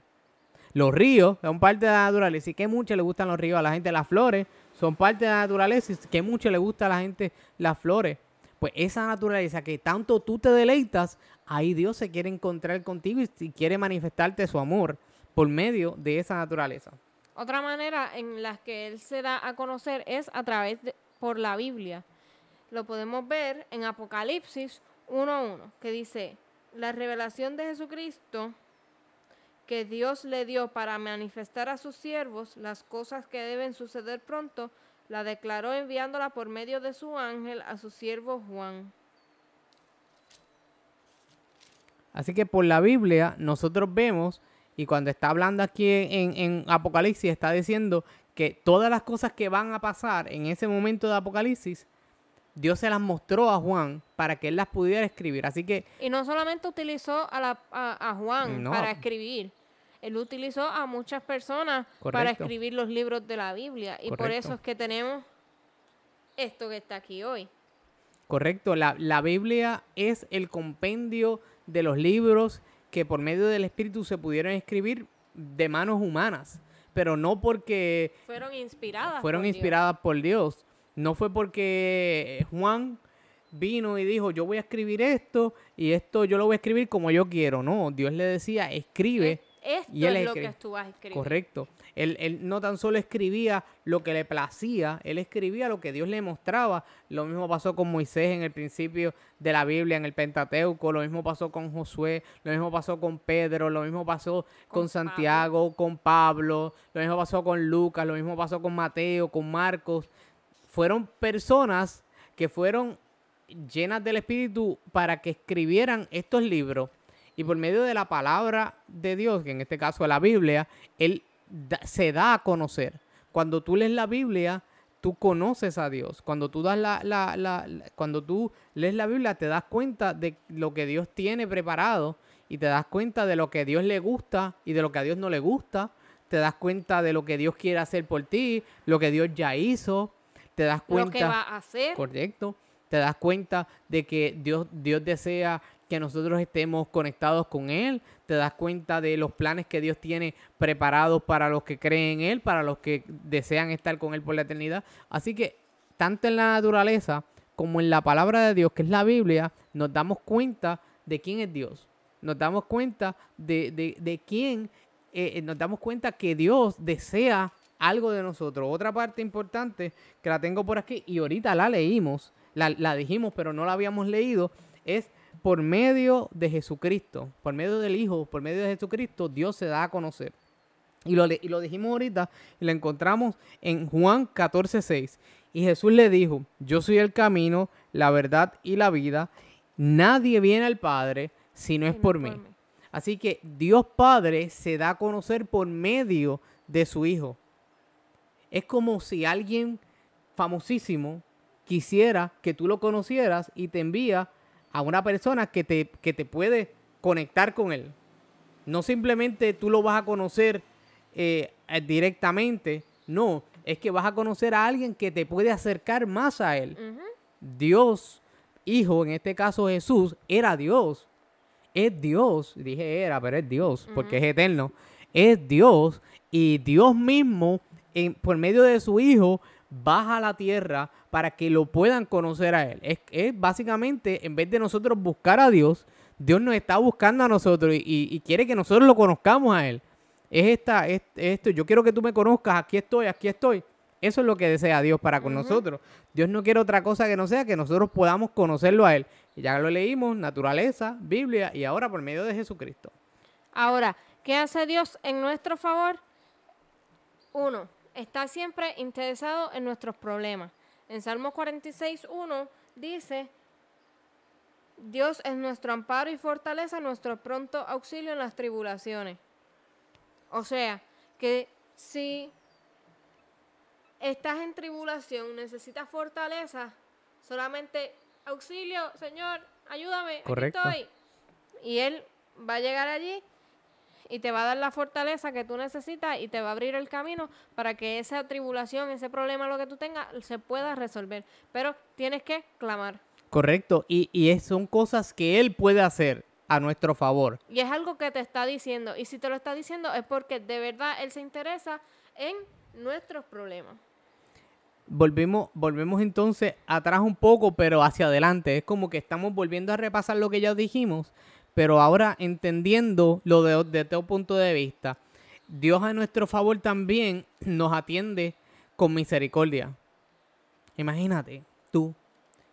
Los ríos son parte de la naturaleza. ¿Y qué mucho le gustan los ríos a la gente? Las flores son parte de la naturaleza. ¿Y qué mucho le gusta a la gente las flores? Pues esa naturaleza que tanto tú te deleitas, ahí Dios se quiere encontrar contigo y, quiere manifestarte su amor por medio de esa naturaleza. Otra manera en la que Él se da a conocer es a través de, por la Biblia. Lo podemos ver en Apocalipsis 1.1, que dice, la revelación de Jesucristo que Dios le dio para manifestar a sus siervos las cosas que deben suceder pronto, la declaró enviándola por medio de su ángel a su siervo Juan. Así que por la Biblia nosotros vemos, y cuando está hablando aquí en, en Apocalipsis, está diciendo que todas las cosas que van a pasar en ese momento de Apocalipsis, Dios se las mostró a Juan para que él las pudiera escribir. Así que Y no solamente utilizó a, la- a- a Juan No. para escribir, él utilizó a muchas personas para escribir los libros de la Biblia. Y por eso es que tenemos esto que está aquí hoy. Correcto, la, la Biblia es el compendio de los libros que por medio del Espíritu se pudieron escribir de manos humanas, pero no porque Fueron inspiradas. fueron por Dios. inspiradas por Dios, no fue porque Juan vino y dijo, yo voy a escribir esto y esto yo lo voy a escribir como yo quiero, no, Dios le decía, escribe. Esto y él es lo que tú vas a escribir. Correcto. Él, él no tan solo escribía lo que le placía, él escribía lo que Dios le mostraba. Lo mismo pasó con Moisés en el principio de la Biblia, en el Pentateuco, lo mismo pasó con Josué, lo mismo pasó con Pedro, lo mismo pasó con, Con Santiago, con Pablo, lo mismo pasó con Lucas, lo mismo pasó con Mateo, con Marcos. Fueron personas que fueron llenas del Espíritu para que escribieran estos libros y por medio de la palabra de Dios, que en este caso es la Biblia, Él se da a conocer. Cuando tú lees la Biblia, tú conoces a Dios. Cuando tú, das la, la, la, cuando tú lees la Biblia, te das cuenta de lo que Dios tiene preparado y te das cuenta de lo que a Dios le gusta y de lo que a Dios no le gusta. Te das cuenta de lo que Dios quiere hacer por ti, lo que Dios ya hizo. Te das cuenta. Lo que va a hacer. Correcto. Te das cuenta de que Dios, Dios desea que nosotros estemos conectados con Él, te das cuenta de los planes que Dios tiene preparados para los que creen en Él, para los que desean estar con Él por la eternidad. Así que, tanto en la naturaleza como en la palabra de Dios, que es la Biblia, nos damos cuenta de quién es Dios. Nos damos cuenta de, de, quién, eh, eh, nos damos cuenta que Dios desea algo de nosotros. Otra parte importante que la tengo por aquí y ahorita la leímos, la, la dijimos, pero no la habíamos leído, es por medio de Jesucristo, por medio del Hijo, por medio de Jesucristo, Dios se da a conocer. Y lo, y lo dijimos ahorita y lo encontramos en Juan 14, 6. Y Jesús le dijo, yo soy el camino, la verdad y la vida. Nadie viene al Padre si no es por mí. Así que Dios Padre se da a conocer por medio de su Hijo. Es como si alguien famosísimo quisiera que tú lo conocieras y te envía a una persona que te, que te puede conectar con él. No simplemente tú lo vas a conocer eh, directamente, no, es que vas a conocer a alguien que te puede acercar más a él. Dios, Hijo, en este caso Jesús, era Dios. Es Dios, dije era, pero es Dios, porque es eterno. Es Dios y Dios mismo, en, por medio de su Hijo, baja a la tierra para que lo puedan conocer a Él. Es, básicamente, en vez de nosotros buscar a Dios, Dios nos está buscando a nosotros y, quiere que nosotros lo conozcamos a Él. Es, esta, esto, yo quiero que tú me conozcas, aquí estoy, aquí estoy. Eso es lo que desea Dios para con nosotros. Dios no quiere otra cosa que no sea que nosotros podamos conocerlo a Él. ya lo leímos, naturaleza, Biblia y ahora por medio de Jesucristo. Ahora, ¿qué hace Dios en nuestro favor? Uno, está siempre interesado en nuestros problemas. En Salmo 46, 1 dice, Dios es nuestro amparo y fortaleza, nuestro pronto auxilio en las tribulaciones. O sea, que si estás en tribulación, necesitas fortaleza, solamente auxilio, Señor, ayúdame, Correcto. estoy. Y Él va a llegar allí y te va a dar la fortaleza que tú necesitas y te va a abrir el camino para que esa tribulación, ese problema, lo que tú tengas, se pueda resolver. Pero tienes que clamar. Correcto, y, y son cosas que Él puede hacer a nuestro favor. Y es algo que te está diciendo. Y si te lo está diciendo es porque de verdad Él se interesa en nuestros problemas. Volvemos, volvemos entonces atrás un poco, pero hacia adelante. Es como que estamos volviendo a repasar lo que ya dijimos, pero ahora entendiendo lo de, de todo punto de vista, Dios a nuestro favor también nos atiende con misericordia. Imagínate tú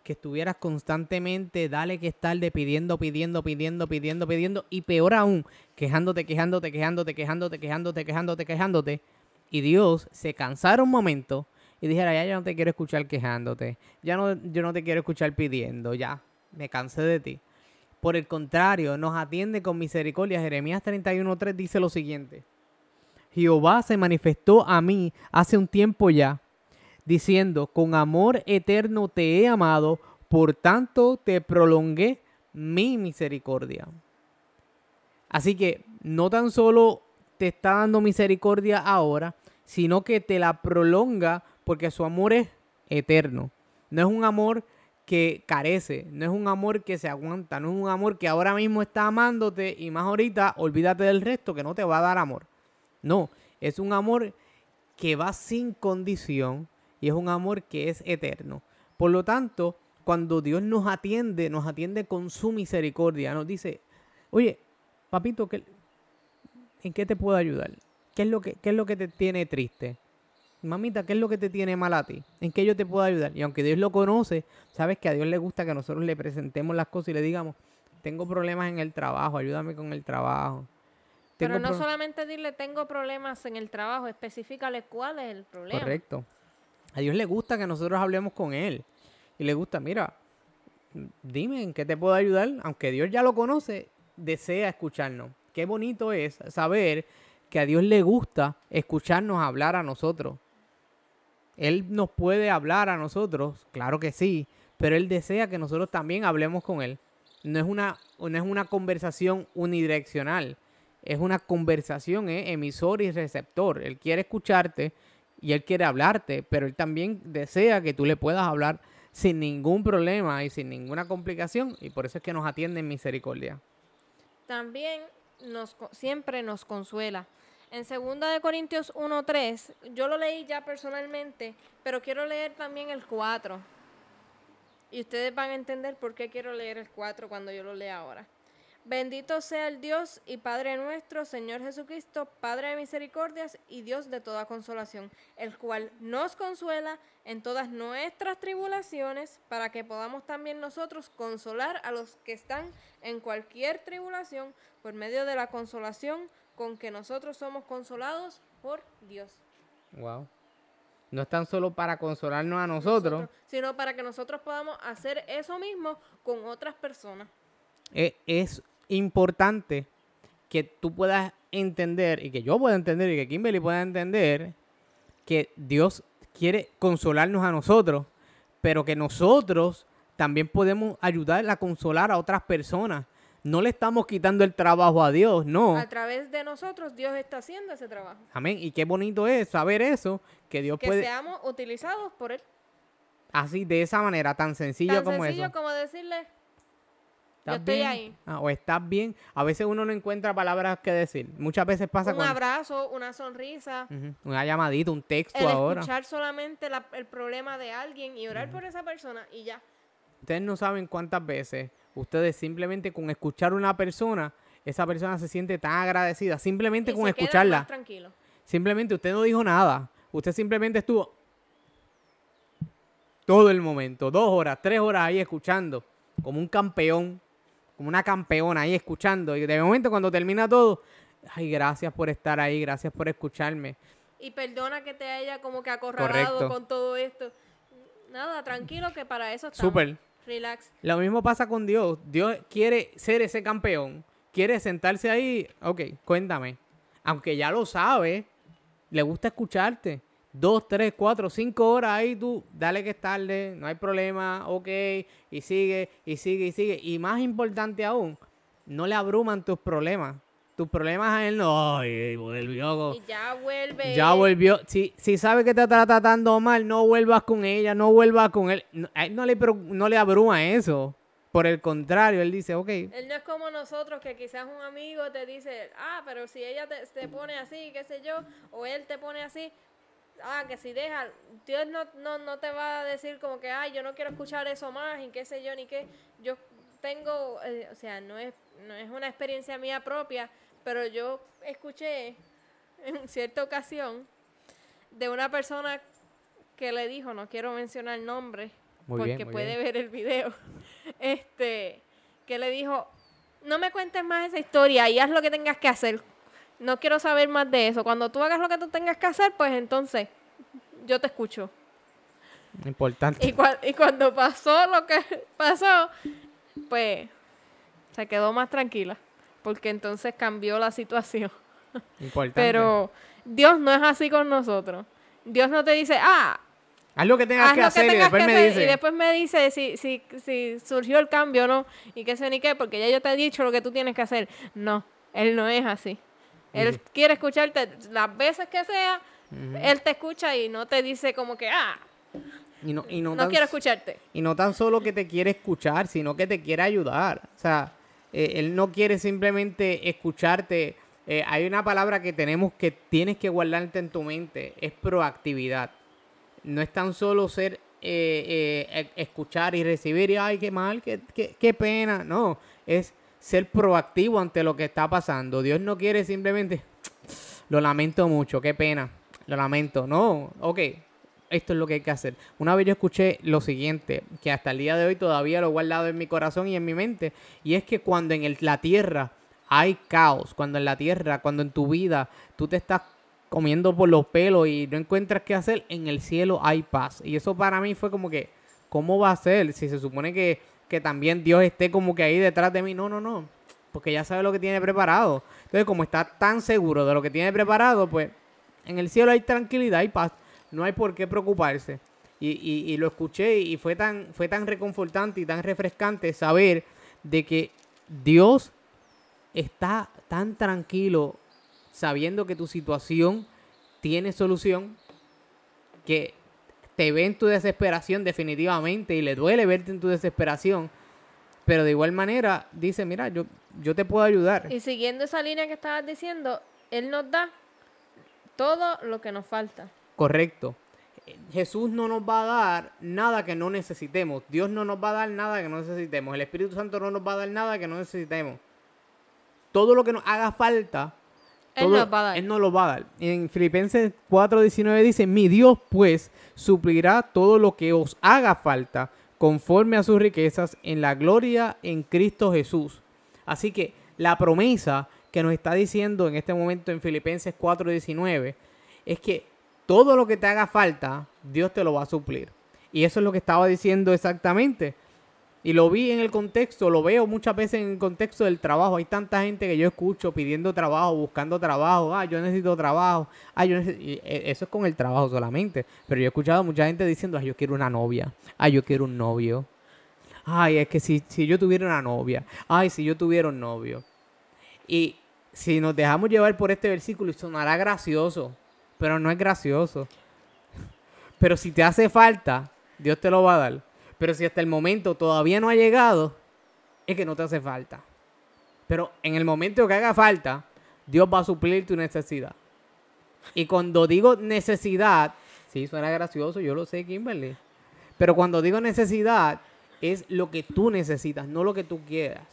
que estuvieras constantemente, dale que estarle pidiendo, pidiendo, pidiendo, pidiendo, pidiendo, y peor aún, quejándote, quejándote, quejándote, quejándote, quejándote, quejándote, quejándote, y Dios se cansara un momento y dijera, ya yo no te quiero escuchar quejándote, ya no, yo no te quiero escuchar pidiendo, ya, me cansé de ti. Por el contrario, nos atiende con misericordia. Jeremías 31.3 dice lo siguiente. Jehová se manifestó a mí hace un tiempo ya, diciendo, con amor eterno te he amado, por tanto te prolongué mi misericordia. Así que no tan solo te está dando misericordia ahora, sino que te la prolonga porque su amor es eterno. No es un amor que carece, no es un amor que se aguanta, no es un amor que ahora mismo está amándote y más ahorita olvídate del resto que no te va a dar amor. No, es un amor que va sin condición y es un amor que es eterno. Por lo tanto, cuando Dios nos atiende, nos atiende con su misericordia, nos dice, oye, papito, ¿en qué te puedo ayudar? ¿Qué es lo que, qué es lo que te tiene triste? Mamita, ¿qué es lo que te tiene mal a ti? ¿En qué yo te puedo ayudar? Y aunque Dios lo conoce, sabes que a Dios le gusta que nosotros le presentemos las cosas y le digamos, tengo problemas en el trabajo, ayúdame con el trabajo. Pero no solamente dile, tengo problemas en el trabajo, específicale cuál es el problema. Correcto. A Dios le gusta que nosotros hablemos con Él. Y le gusta, mira, dime en qué te puedo ayudar. Aunque Dios ya lo conoce, desea escucharnos. Qué bonito es saber que a Dios le gusta escucharnos hablar a nosotros. Él nos puede hablar a nosotros, claro que sí, pero Él desea que nosotros también hablemos con Él. No es una, no es una conversación unidireccional, es una conversación ¿eh? emisor y receptor. Él quiere escucharte y Él quiere hablarte, pero Él también desea que tú le puedas hablar sin ningún problema y sin ninguna complicación, y por eso es que nos atiende en misericordia. También nos, siempre nos consuela. En 2 de Corintios 1.3, yo lo leí ya personalmente, pero quiero leer también el 4. Y ustedes van a entender por qué quiero leer el 4 cuando yo lo lea ahora. Bendito sea el Dios y Padre nuestro, Señor Jesucristo, Padre de misericordias y Dios de toda consolación, el cual nos consuela en todas nuestras tribulaciones, para que podamos también nosotros consolar a los que están en cualquier tribulación por medio de la consolación con que nosotros somos consolados por Dios. Wow. No es tan solo para consolarnos a nosotros, sino para que nosotros podamos hacer eso mismo con otras personas. Es, es importante que tú puedas entender y que yo pueda entender y que Kimberly pueda entender que Dios quiere consolarnos a nosotros, pero que nosotros también podemos ayudar a consolar a otras personas no le estamos quitando el trabajo a Dios, no. A través de nosotros Dios está haciendo ese trabajo. Amén. Y qué bonito es saber eso, que Dios puede... Que seamos utilizados por Él. Así, de esa manera, tan sencillo como eso. Tan sencillo como decirle, yo estoy ahí. Ah, o estás bien. A veces uno no encuentra palabras que decir. Muchas veces pasa con... Un abrazo, una sonrisa. Una llamadita, un texto ahora. escuchar solamente el problema de alguien y orar por esa persona y ya. Ustedes no saben cuántas veces Ustedes simplemente con escuchar a una persona, esa persona se siente tan agradecida. Simplemente con escucharla. tranquilo. Simplemente usted no dijo nada. Usted simplemente estuvo todo el momento, dos horas, tres horas ahí escuchando, como un campeón, como una campeona ahí escuchando. Y de momento cuando termina todo, ay, gracias por estar ahí, gracias por escucharme. Y perdona que te haya como que acorralado con todo esto. Nada, tranquilo que para eso estamos. Súper. Relax. Lo mismo pasa con Dios. Dios quiere ser ese campeón. Quiere sentarse ahí. Ok, cuéntame. Aunque ya lo sabe, le gusta escucharte. Dos, tres, cuatro, cinco horas ahí tú, dale que es tarde, no hay problema, ok, y sigue, y sigue, y sigue. Y más importante aún, no le abruman tus problemas tus problemas a él no. Ay, volvió. Y ya vuelve. Ya volvió. Si, si sabe que te está tratando mal, no vuelvas con ella, no vuelvas con él. A él no le, no le abruma eso. Por el contrario, él dice, ok. Él no es como nosotros, que quizás un amigo te dice, ah, pero si ella te, te pone así, qué sé yo, o él te pone así, ah, que si deja, Dios no, no, no te va a decir como que, ay, yo no quiero escuchar eso más, y qué sé yo, ni qué. Yo tengo, eh, o sea, no es, no es una experiencia mía propia, pero yo escuché en cierta ocasión de una persona que le dijo, no quiero mencionar el nombre, porque puede ver el video, este, que le dijo, no me cuentes más esa historia y haz lo que tengas que hacer. No quiero saber más de eso. Cuando tú hagas lo que tú tengas que hacer, pues entonces yo te escucho. Importante. Y, y cuando pasó lo que pasó, pues se quedó más tranquila, porque entonces cambió la situación. Importante. Pero Dios no es así con nosotros. Dios no te dice, ah, Haz lo que tengas que hacer y después me dice. Y después me dice si, si, si surgió el cambio o no. Y qué sé ni qué, porque ya yo te he dicho lo que tú tienes que hacer. No, Él no es así. Él quiere escucharte las veces que sea. Él te escucha y no te dice como que, ah, y no, y no, quiero escucharte. Y no tan solo que te quiere escuchar, sino que te quiere ayudar. O sea, eh, él no quiere simplemente escucharte. Eh, hay una palabra que tenemos que tienes que guardarte en tu mente, es proactividad. No es tan solo ser eh, e, escuchar y recibir y ay, qué mal, qué, qué, qué pena. No, es ser proactivo ante lo que está pasando. Dios no quiere simplemente, lo lamento mucho, qué pena, lo lamento. No, ok, esto es lo que hay que hacer. Una vez yo escuché lo siguiente, que hasta el día de hoy todavía lo he guardado en mi corazón y en mi mente, y es que cuando en la tierra hay caos, cuando en la tierra, cuando en tu vida tú te estás comiendo por los pelos y no encuentras qué hacer, en el cielo hay paz. Y eso para mí fue como que, ¿cómo va a ser si se supone que, que también Dios esté como que ahí detrás de mí. No, no, no. Porque ya sabe lo que tiene preparado. Entonces, como está tan seguro de lo que tiene preparado, pues en el cielo hay tranquilidad y paz. No hay por qué preocuparse. Y, y, y lo escuché y fue tan, fue tan reconfortante y tan refrescante saber de que Dios está tan tranquilo sabiendo que tu situación tiene solución, que te ve en tu desesperación definitivamente y le duele verte en tu desesperación, pero de igual manera dice, mira, yo, yo te puedo ayudar. Y siguiendo esa línea que estabas diciendo, Él nos da todo lo que nos falta. Correcto. Jesús no nos va a dar nada que no necesitemos. Dios no nos va a dar nada que no necesitemos. El Espíritu Santo no nos va a dar nada que no necesitemos. Todo lo que nos haga falta, Él todo- nos va a dar. Él nos lo va a dar. En Filipenses 4:19 dice, mi Dios pues suplirá todo lo que os haga falta conforme a sus riquezas en la gloria en Cristo Jesús. Así que la promesa que nos está diciendo en este momento en Filipenses 4:19 es que todo lo que te haga falta, Dios te lo va a suplir. Y eso es lo que estaba diciendo exactamente. Y lo vi en el contexto, lo veo muchas veces en el contexto del trabajo. Hay tanta gente que yo escucho pidiendo trabajo, buscando trabajo. Ah, yo necesito trabajo. Ah, yo necesito... eh, Eso es con el trabajo solamente. Pero yo he escuchado a mucha gente diciendo, ah, yo quiero una novia. Ah, yo quiero un novio. Ay, es que si, si yo tuviera una novia. Ay, si yo tuviera un novio. Y si nos dejamos llevar por este versículo, y sonará gracioso. Pero no es gracioso. Pero si te hace falta, Dios te lo va a dar. Pero si hasta el momento todavía no ha llegado, es que no te hace falta. Pero en el momento que haga falta, Dios va a suplir tu necesidad. Y cuando digo necesidad, sí, suena gracioso, yo lo sé, Kimberly. Pero cuando digo necesidad, es lo que tú necesitas, no lo que tú quieras.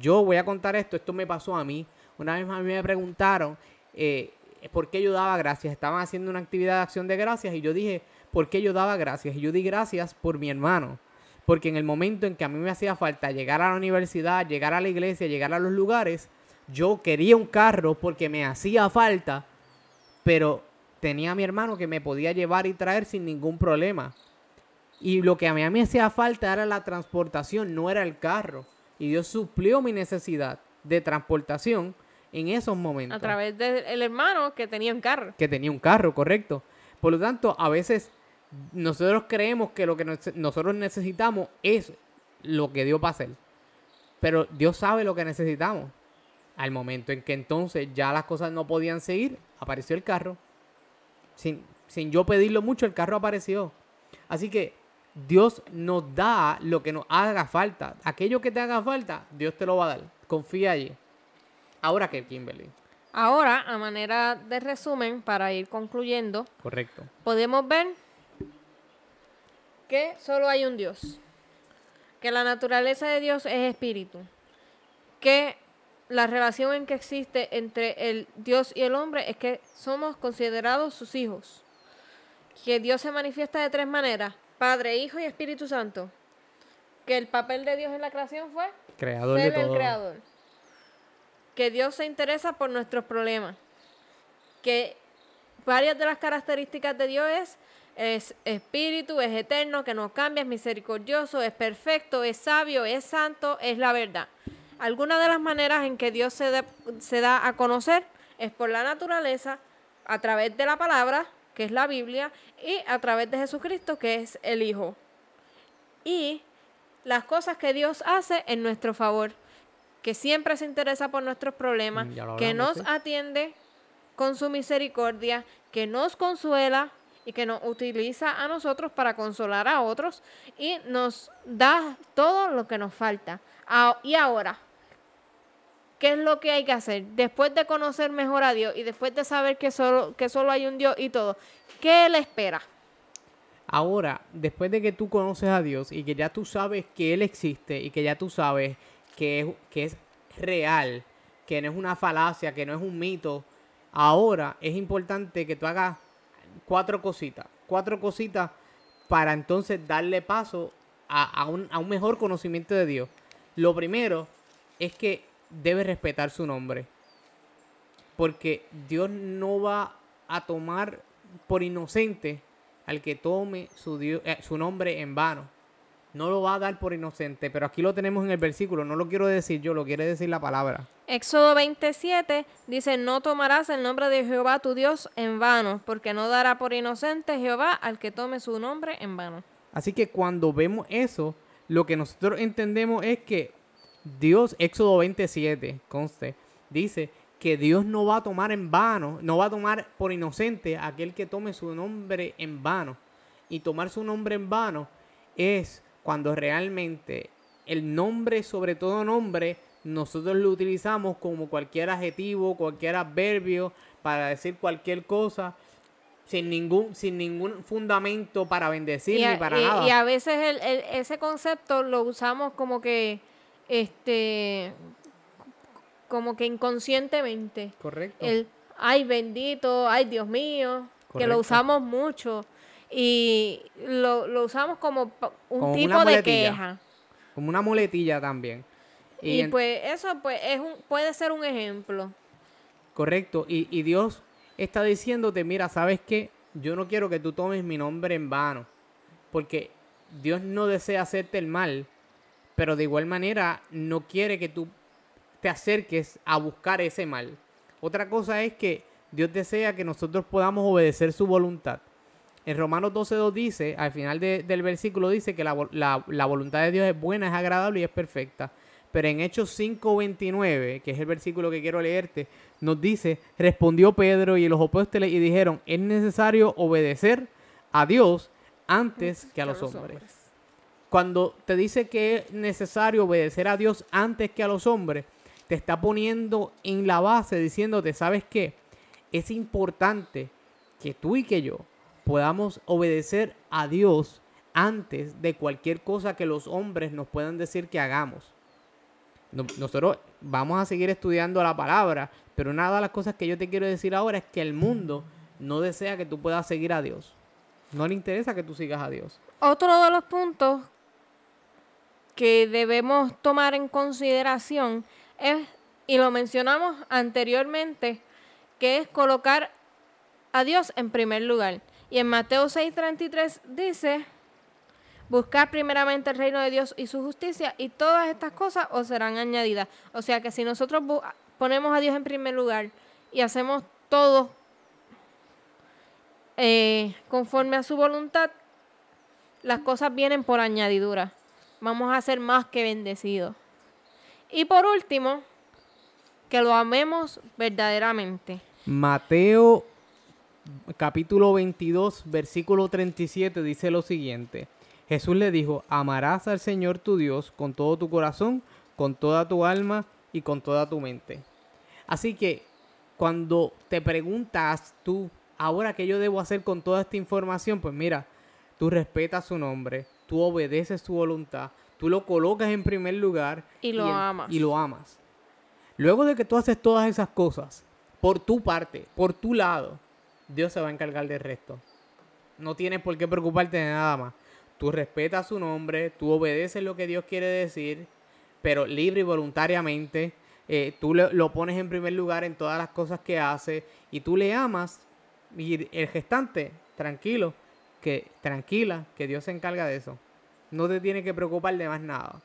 Yo voy a contar esto, esto me pasó a mí. Una vez a mí me preguntaron eh, por qué yo daba gracias. Estaban haciendo una actividad de acción de gracias y yo dije, ¿por qué yo daba gracias? Y yo di gracias por mi hermano. Porque en el momento en que a mí me hacía falta llegar a la universidad, llegar a la iglesia, llegar a los lugares, yo quería un carro porque me hacía falta, pero tenía a mi hermano que me podía llevar y traer sin ningún problema. Y lo que a mí, a mí me hacía falta era la transportación, no era el carro. Y Dios suplió mi necesidad de transportación en esos momentos A través del hermano que tenía un carro. que tenía un carro, correcto. Por lo tanto, a veces nosotros creemos que lo que nos- nosotros necesitamos es lo que Dios va a hacer. Pero Dios sabe lo que necesitamos. Al momento en que entonces ya las cosas no podían seguir, apareció el carro. Sin, sin yo pedirlo mucho, el carro apareció. Así que Dios nos da lo que nos haga falta. Aquello que te haga falta, Dios te lo va a dar. Confía allí. Ahora que Kimberly. Ahora, a manera de resumen, para ir concluyendo, Correcto. podemos ver que solo hay un Dios, que la naturaleza de Dios es espíritu, que la relación en que existe entre el Dios y el hombre es que somos considerados sus hijos, que Dios se manifiesta de tres maneras, Padre, Hijo y Espíritu Santo, que el papel de Dios en la creación fue Creador ser de el todo. creador. Que Dios se interesa por nuestros problemas. Que varias de las características de Dios es, es espíritu, es eterno, que no cambia, es misericordioso, es perfecto, es sabio, es santo, es la verdad. Algunas de las maneras en que Dios se, se da a conocer es por la naturaleza, a través de la palabra, que es la Biblia, y a través de Jesucristo, que es el Hijo. Y las cosas que Dios hace en nuestro favor, que siempre se interesa por nuestros problemas, Mm, que nos sí. atiende con su misericordia, que nos consuela y que nos utiliza a nosotros para consolar a otros y nos da todo lo que nos falta. Y ahora, ¿qué es lo que hay que hacer? Después de conocer mejor a Dios y después de saber que solo, que solo hay un Dios y todo, ¿qué le espera? Ahora, después de que tú conoces a Dios y que ya tú sabes que Él existe y que ya tú sabes que es, que es real, que no es una falacia, que no es un mito, ahora es importante que tú hagas cuatro cositas, cuatro cositas para entonces darle paso a, a un, a un mejor conocimiento de Dios. Lo primero es que debes respetar su nombre, porque Dios no va a tomar por inocente al que tome su, eh, su nombre en vano. No lo va a dar por inocente, pero aquí lo tenemos en el versículo, no lo quiero decir yo, lo quiere decir la palabra. Éxodo 27 dice, no tomarás el nombre de Jehová tu Dios en vano, porque no dará por inocente Jehová al que tome su nombre en vano. Así que cuando vemos eso, lo que nosotros entendemos es que Dios, Éxodo 27, conste, dice que Dios no va a tomar en vano, no va a tomar por inocente a aquel que tome su nombre en vano. Y tomar su nombre en vano es cuando realmente el nombre, sobre todo nombre, nosotros lo utilizamos como cualquier adjetivo, cualquier adverbio para decir cualquier cosa sin ningún sin ningún fundamento para bendecir ni para nada. Y a veces el, ese concepto lo usamos como que este como que inconscientemente. Correcto. El ay bendito, ay Dios mío, que lo usamos mucho y lo, lo usamos como un tipo de queja. Como una muletilla también. Y, pues eso pues es un, puede ser un ejemplo. Correcto. Y, y Dios está diciéndote, mira, ¿sabes qué? Yo no quiero que tú tomes mi nombre en vano. Porque Dios no desea hacerte el mal. Pero de igual manera no quiere que tú te acerques a buscar ese mal. Otra cosa es que Dios desea que nosotros podamos obedecer su voluntad. En Romanos 12.2 dice, al final del versículo dice que la, voluntad de Dios es buena, es agradable y es perfecta. Pero en Hechos 5.29, que es el versículo que quiero leerte, nos dice, respondió Pedro y los apóstoles y dijeron, es necesario obedecer a Dios antes que a los hombres. Cuando te dice que es necesario obedecer a Dios antes que a los hombres, te está poniendo en la base diciéndote, ¿sabes qué? Es importante que tú y que yo podamos obedecer a Dios antes de cualquier cosa que los hombres nos puedan decir que hagamos. Nosotros vamos a seguir estudiando la palabra, pero una de las cosas que yo te quiero decir ahora es que el mundo no desea que tú puedas seguir a Dios. No le interesa que tú sigas a Dios. Otro de los puntos que debemos tomar en consideración es, y lo mencionamos anteriormente, que es colocar a Dios en primer lugar. Y en Mateo 6:33 dice, buscar primeramente el reino de Dios y su justicia y todas estas cosas os serán añadidas. O sea que si nosotros ponemos a Dios en primer lugar y hacemos todo eh, conforme a su voluntad, las cosas vienen por añadidura. Vamos a ser más que bendecidos. Y por último, que lo amemos verdaderamente. Mateo capítulo 22, versículo 37 dice lo siguiente. Jesús le dijo, amarás al Señor tu Dios con todo tu corazón, con toda tu alma y con toda tu mente. Así que cuando te preguntas tú, ahora qué yo debo hacer con toda esta información, pues mira, tú respetas su nombre, tú obedeces su voluntad, tú lo colocas en primer lugar y lo amas. Y lo amas. Luego de que tú haces todas esas cosas, por tu parte, por tu lado, Dios se va a encargar del resto. No tienes por qué preocuparte de nada más. Tú respetas su nombre, tú obedeces lo que Dios quiere decir, pero libre y voluntariamente. Eh, tú lo, pones en primer lugar en todas las cosas que hace y tú le amas. Y el gestante, tranquilo, que tranquila, que Dios se encarga de eso. No te tiene que preocupar de más nada.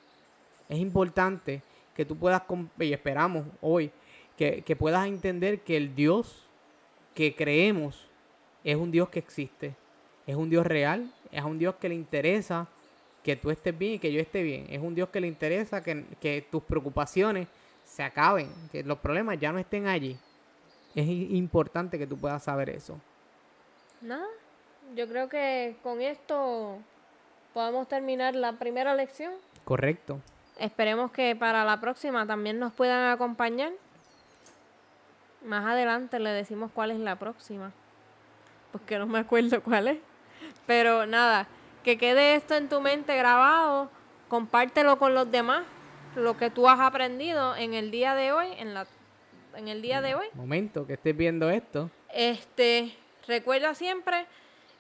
Es importante que tú puedas, y esperamos hoy, que, que puedas entender que el Dios que creemos es un Dios que existe, es un Dios real, es un Dios que le interesa que tú estés bien y que yo esté bien, es un Dios que le interesa que, tus preocupaciones se acaben, que los problemas ya no estén allí. Es importante que tú puedas saber eso. Nada, yo creo que con esto podemos terminar la primera lección. Correcto. Esperemos que para la próxima también nos puedan acompañar. Más adelante le decimos cuál es la próxima. Porque no me acuerdo cuál es. Pero nada, que quede esto en tu mente grabado. Compártelo con los demás. Lo que tú has aprendido en el día de hoy, en la en el día de hoy. Momento que estés viendo esto. Este, recuerda siempre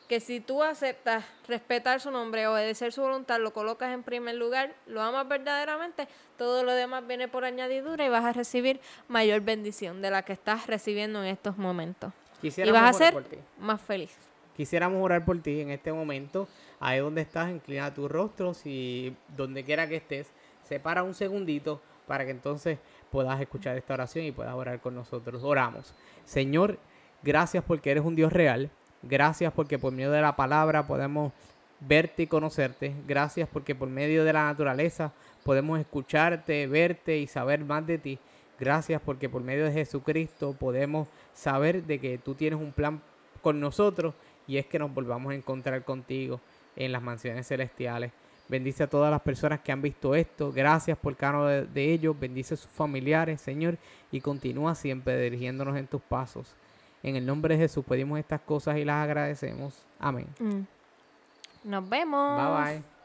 que si tú aceptas respetar su nombre, obedecer su voluntad, lo colocas en primer lugar, lo amas verdaderamente, todo lo demás viene por añadidura y vas a recibir mayor bendición de la que estás recibiendo en estos momentos. y vas a ser más feliz. Quisiéramos orar por ti en este momento. Ahí donde estás, inclina tu rostro. Si donde quiera que estés, separa un segundito para que entonces puedas escuchar esta oración y puedas orar con nosotros. Oramos. Señor, gracias porque eres un Dios real. Gracias porque por medio de la palabra podemos verte y conocerte. Gracias porque por medio de la naturaleza podemos escucharte, verte y saber más de ti. Gracias porque por medio de Jesucristo podemos saber de que tú tienes un plan con nosotros y es que nos volvamos a encontrar contigo en las mansiones celestiales. Bendice a todas las personas que han visto esto. Gracias por cada uno de, ellos. Bendice a sus familiares, Señor, y continúa siempre dirigiéndonos en tus pasos. En el nombre de Jesús pedimos estas cosas y las agradecemos. Amén. Mm. Nos vemos. Bye bye.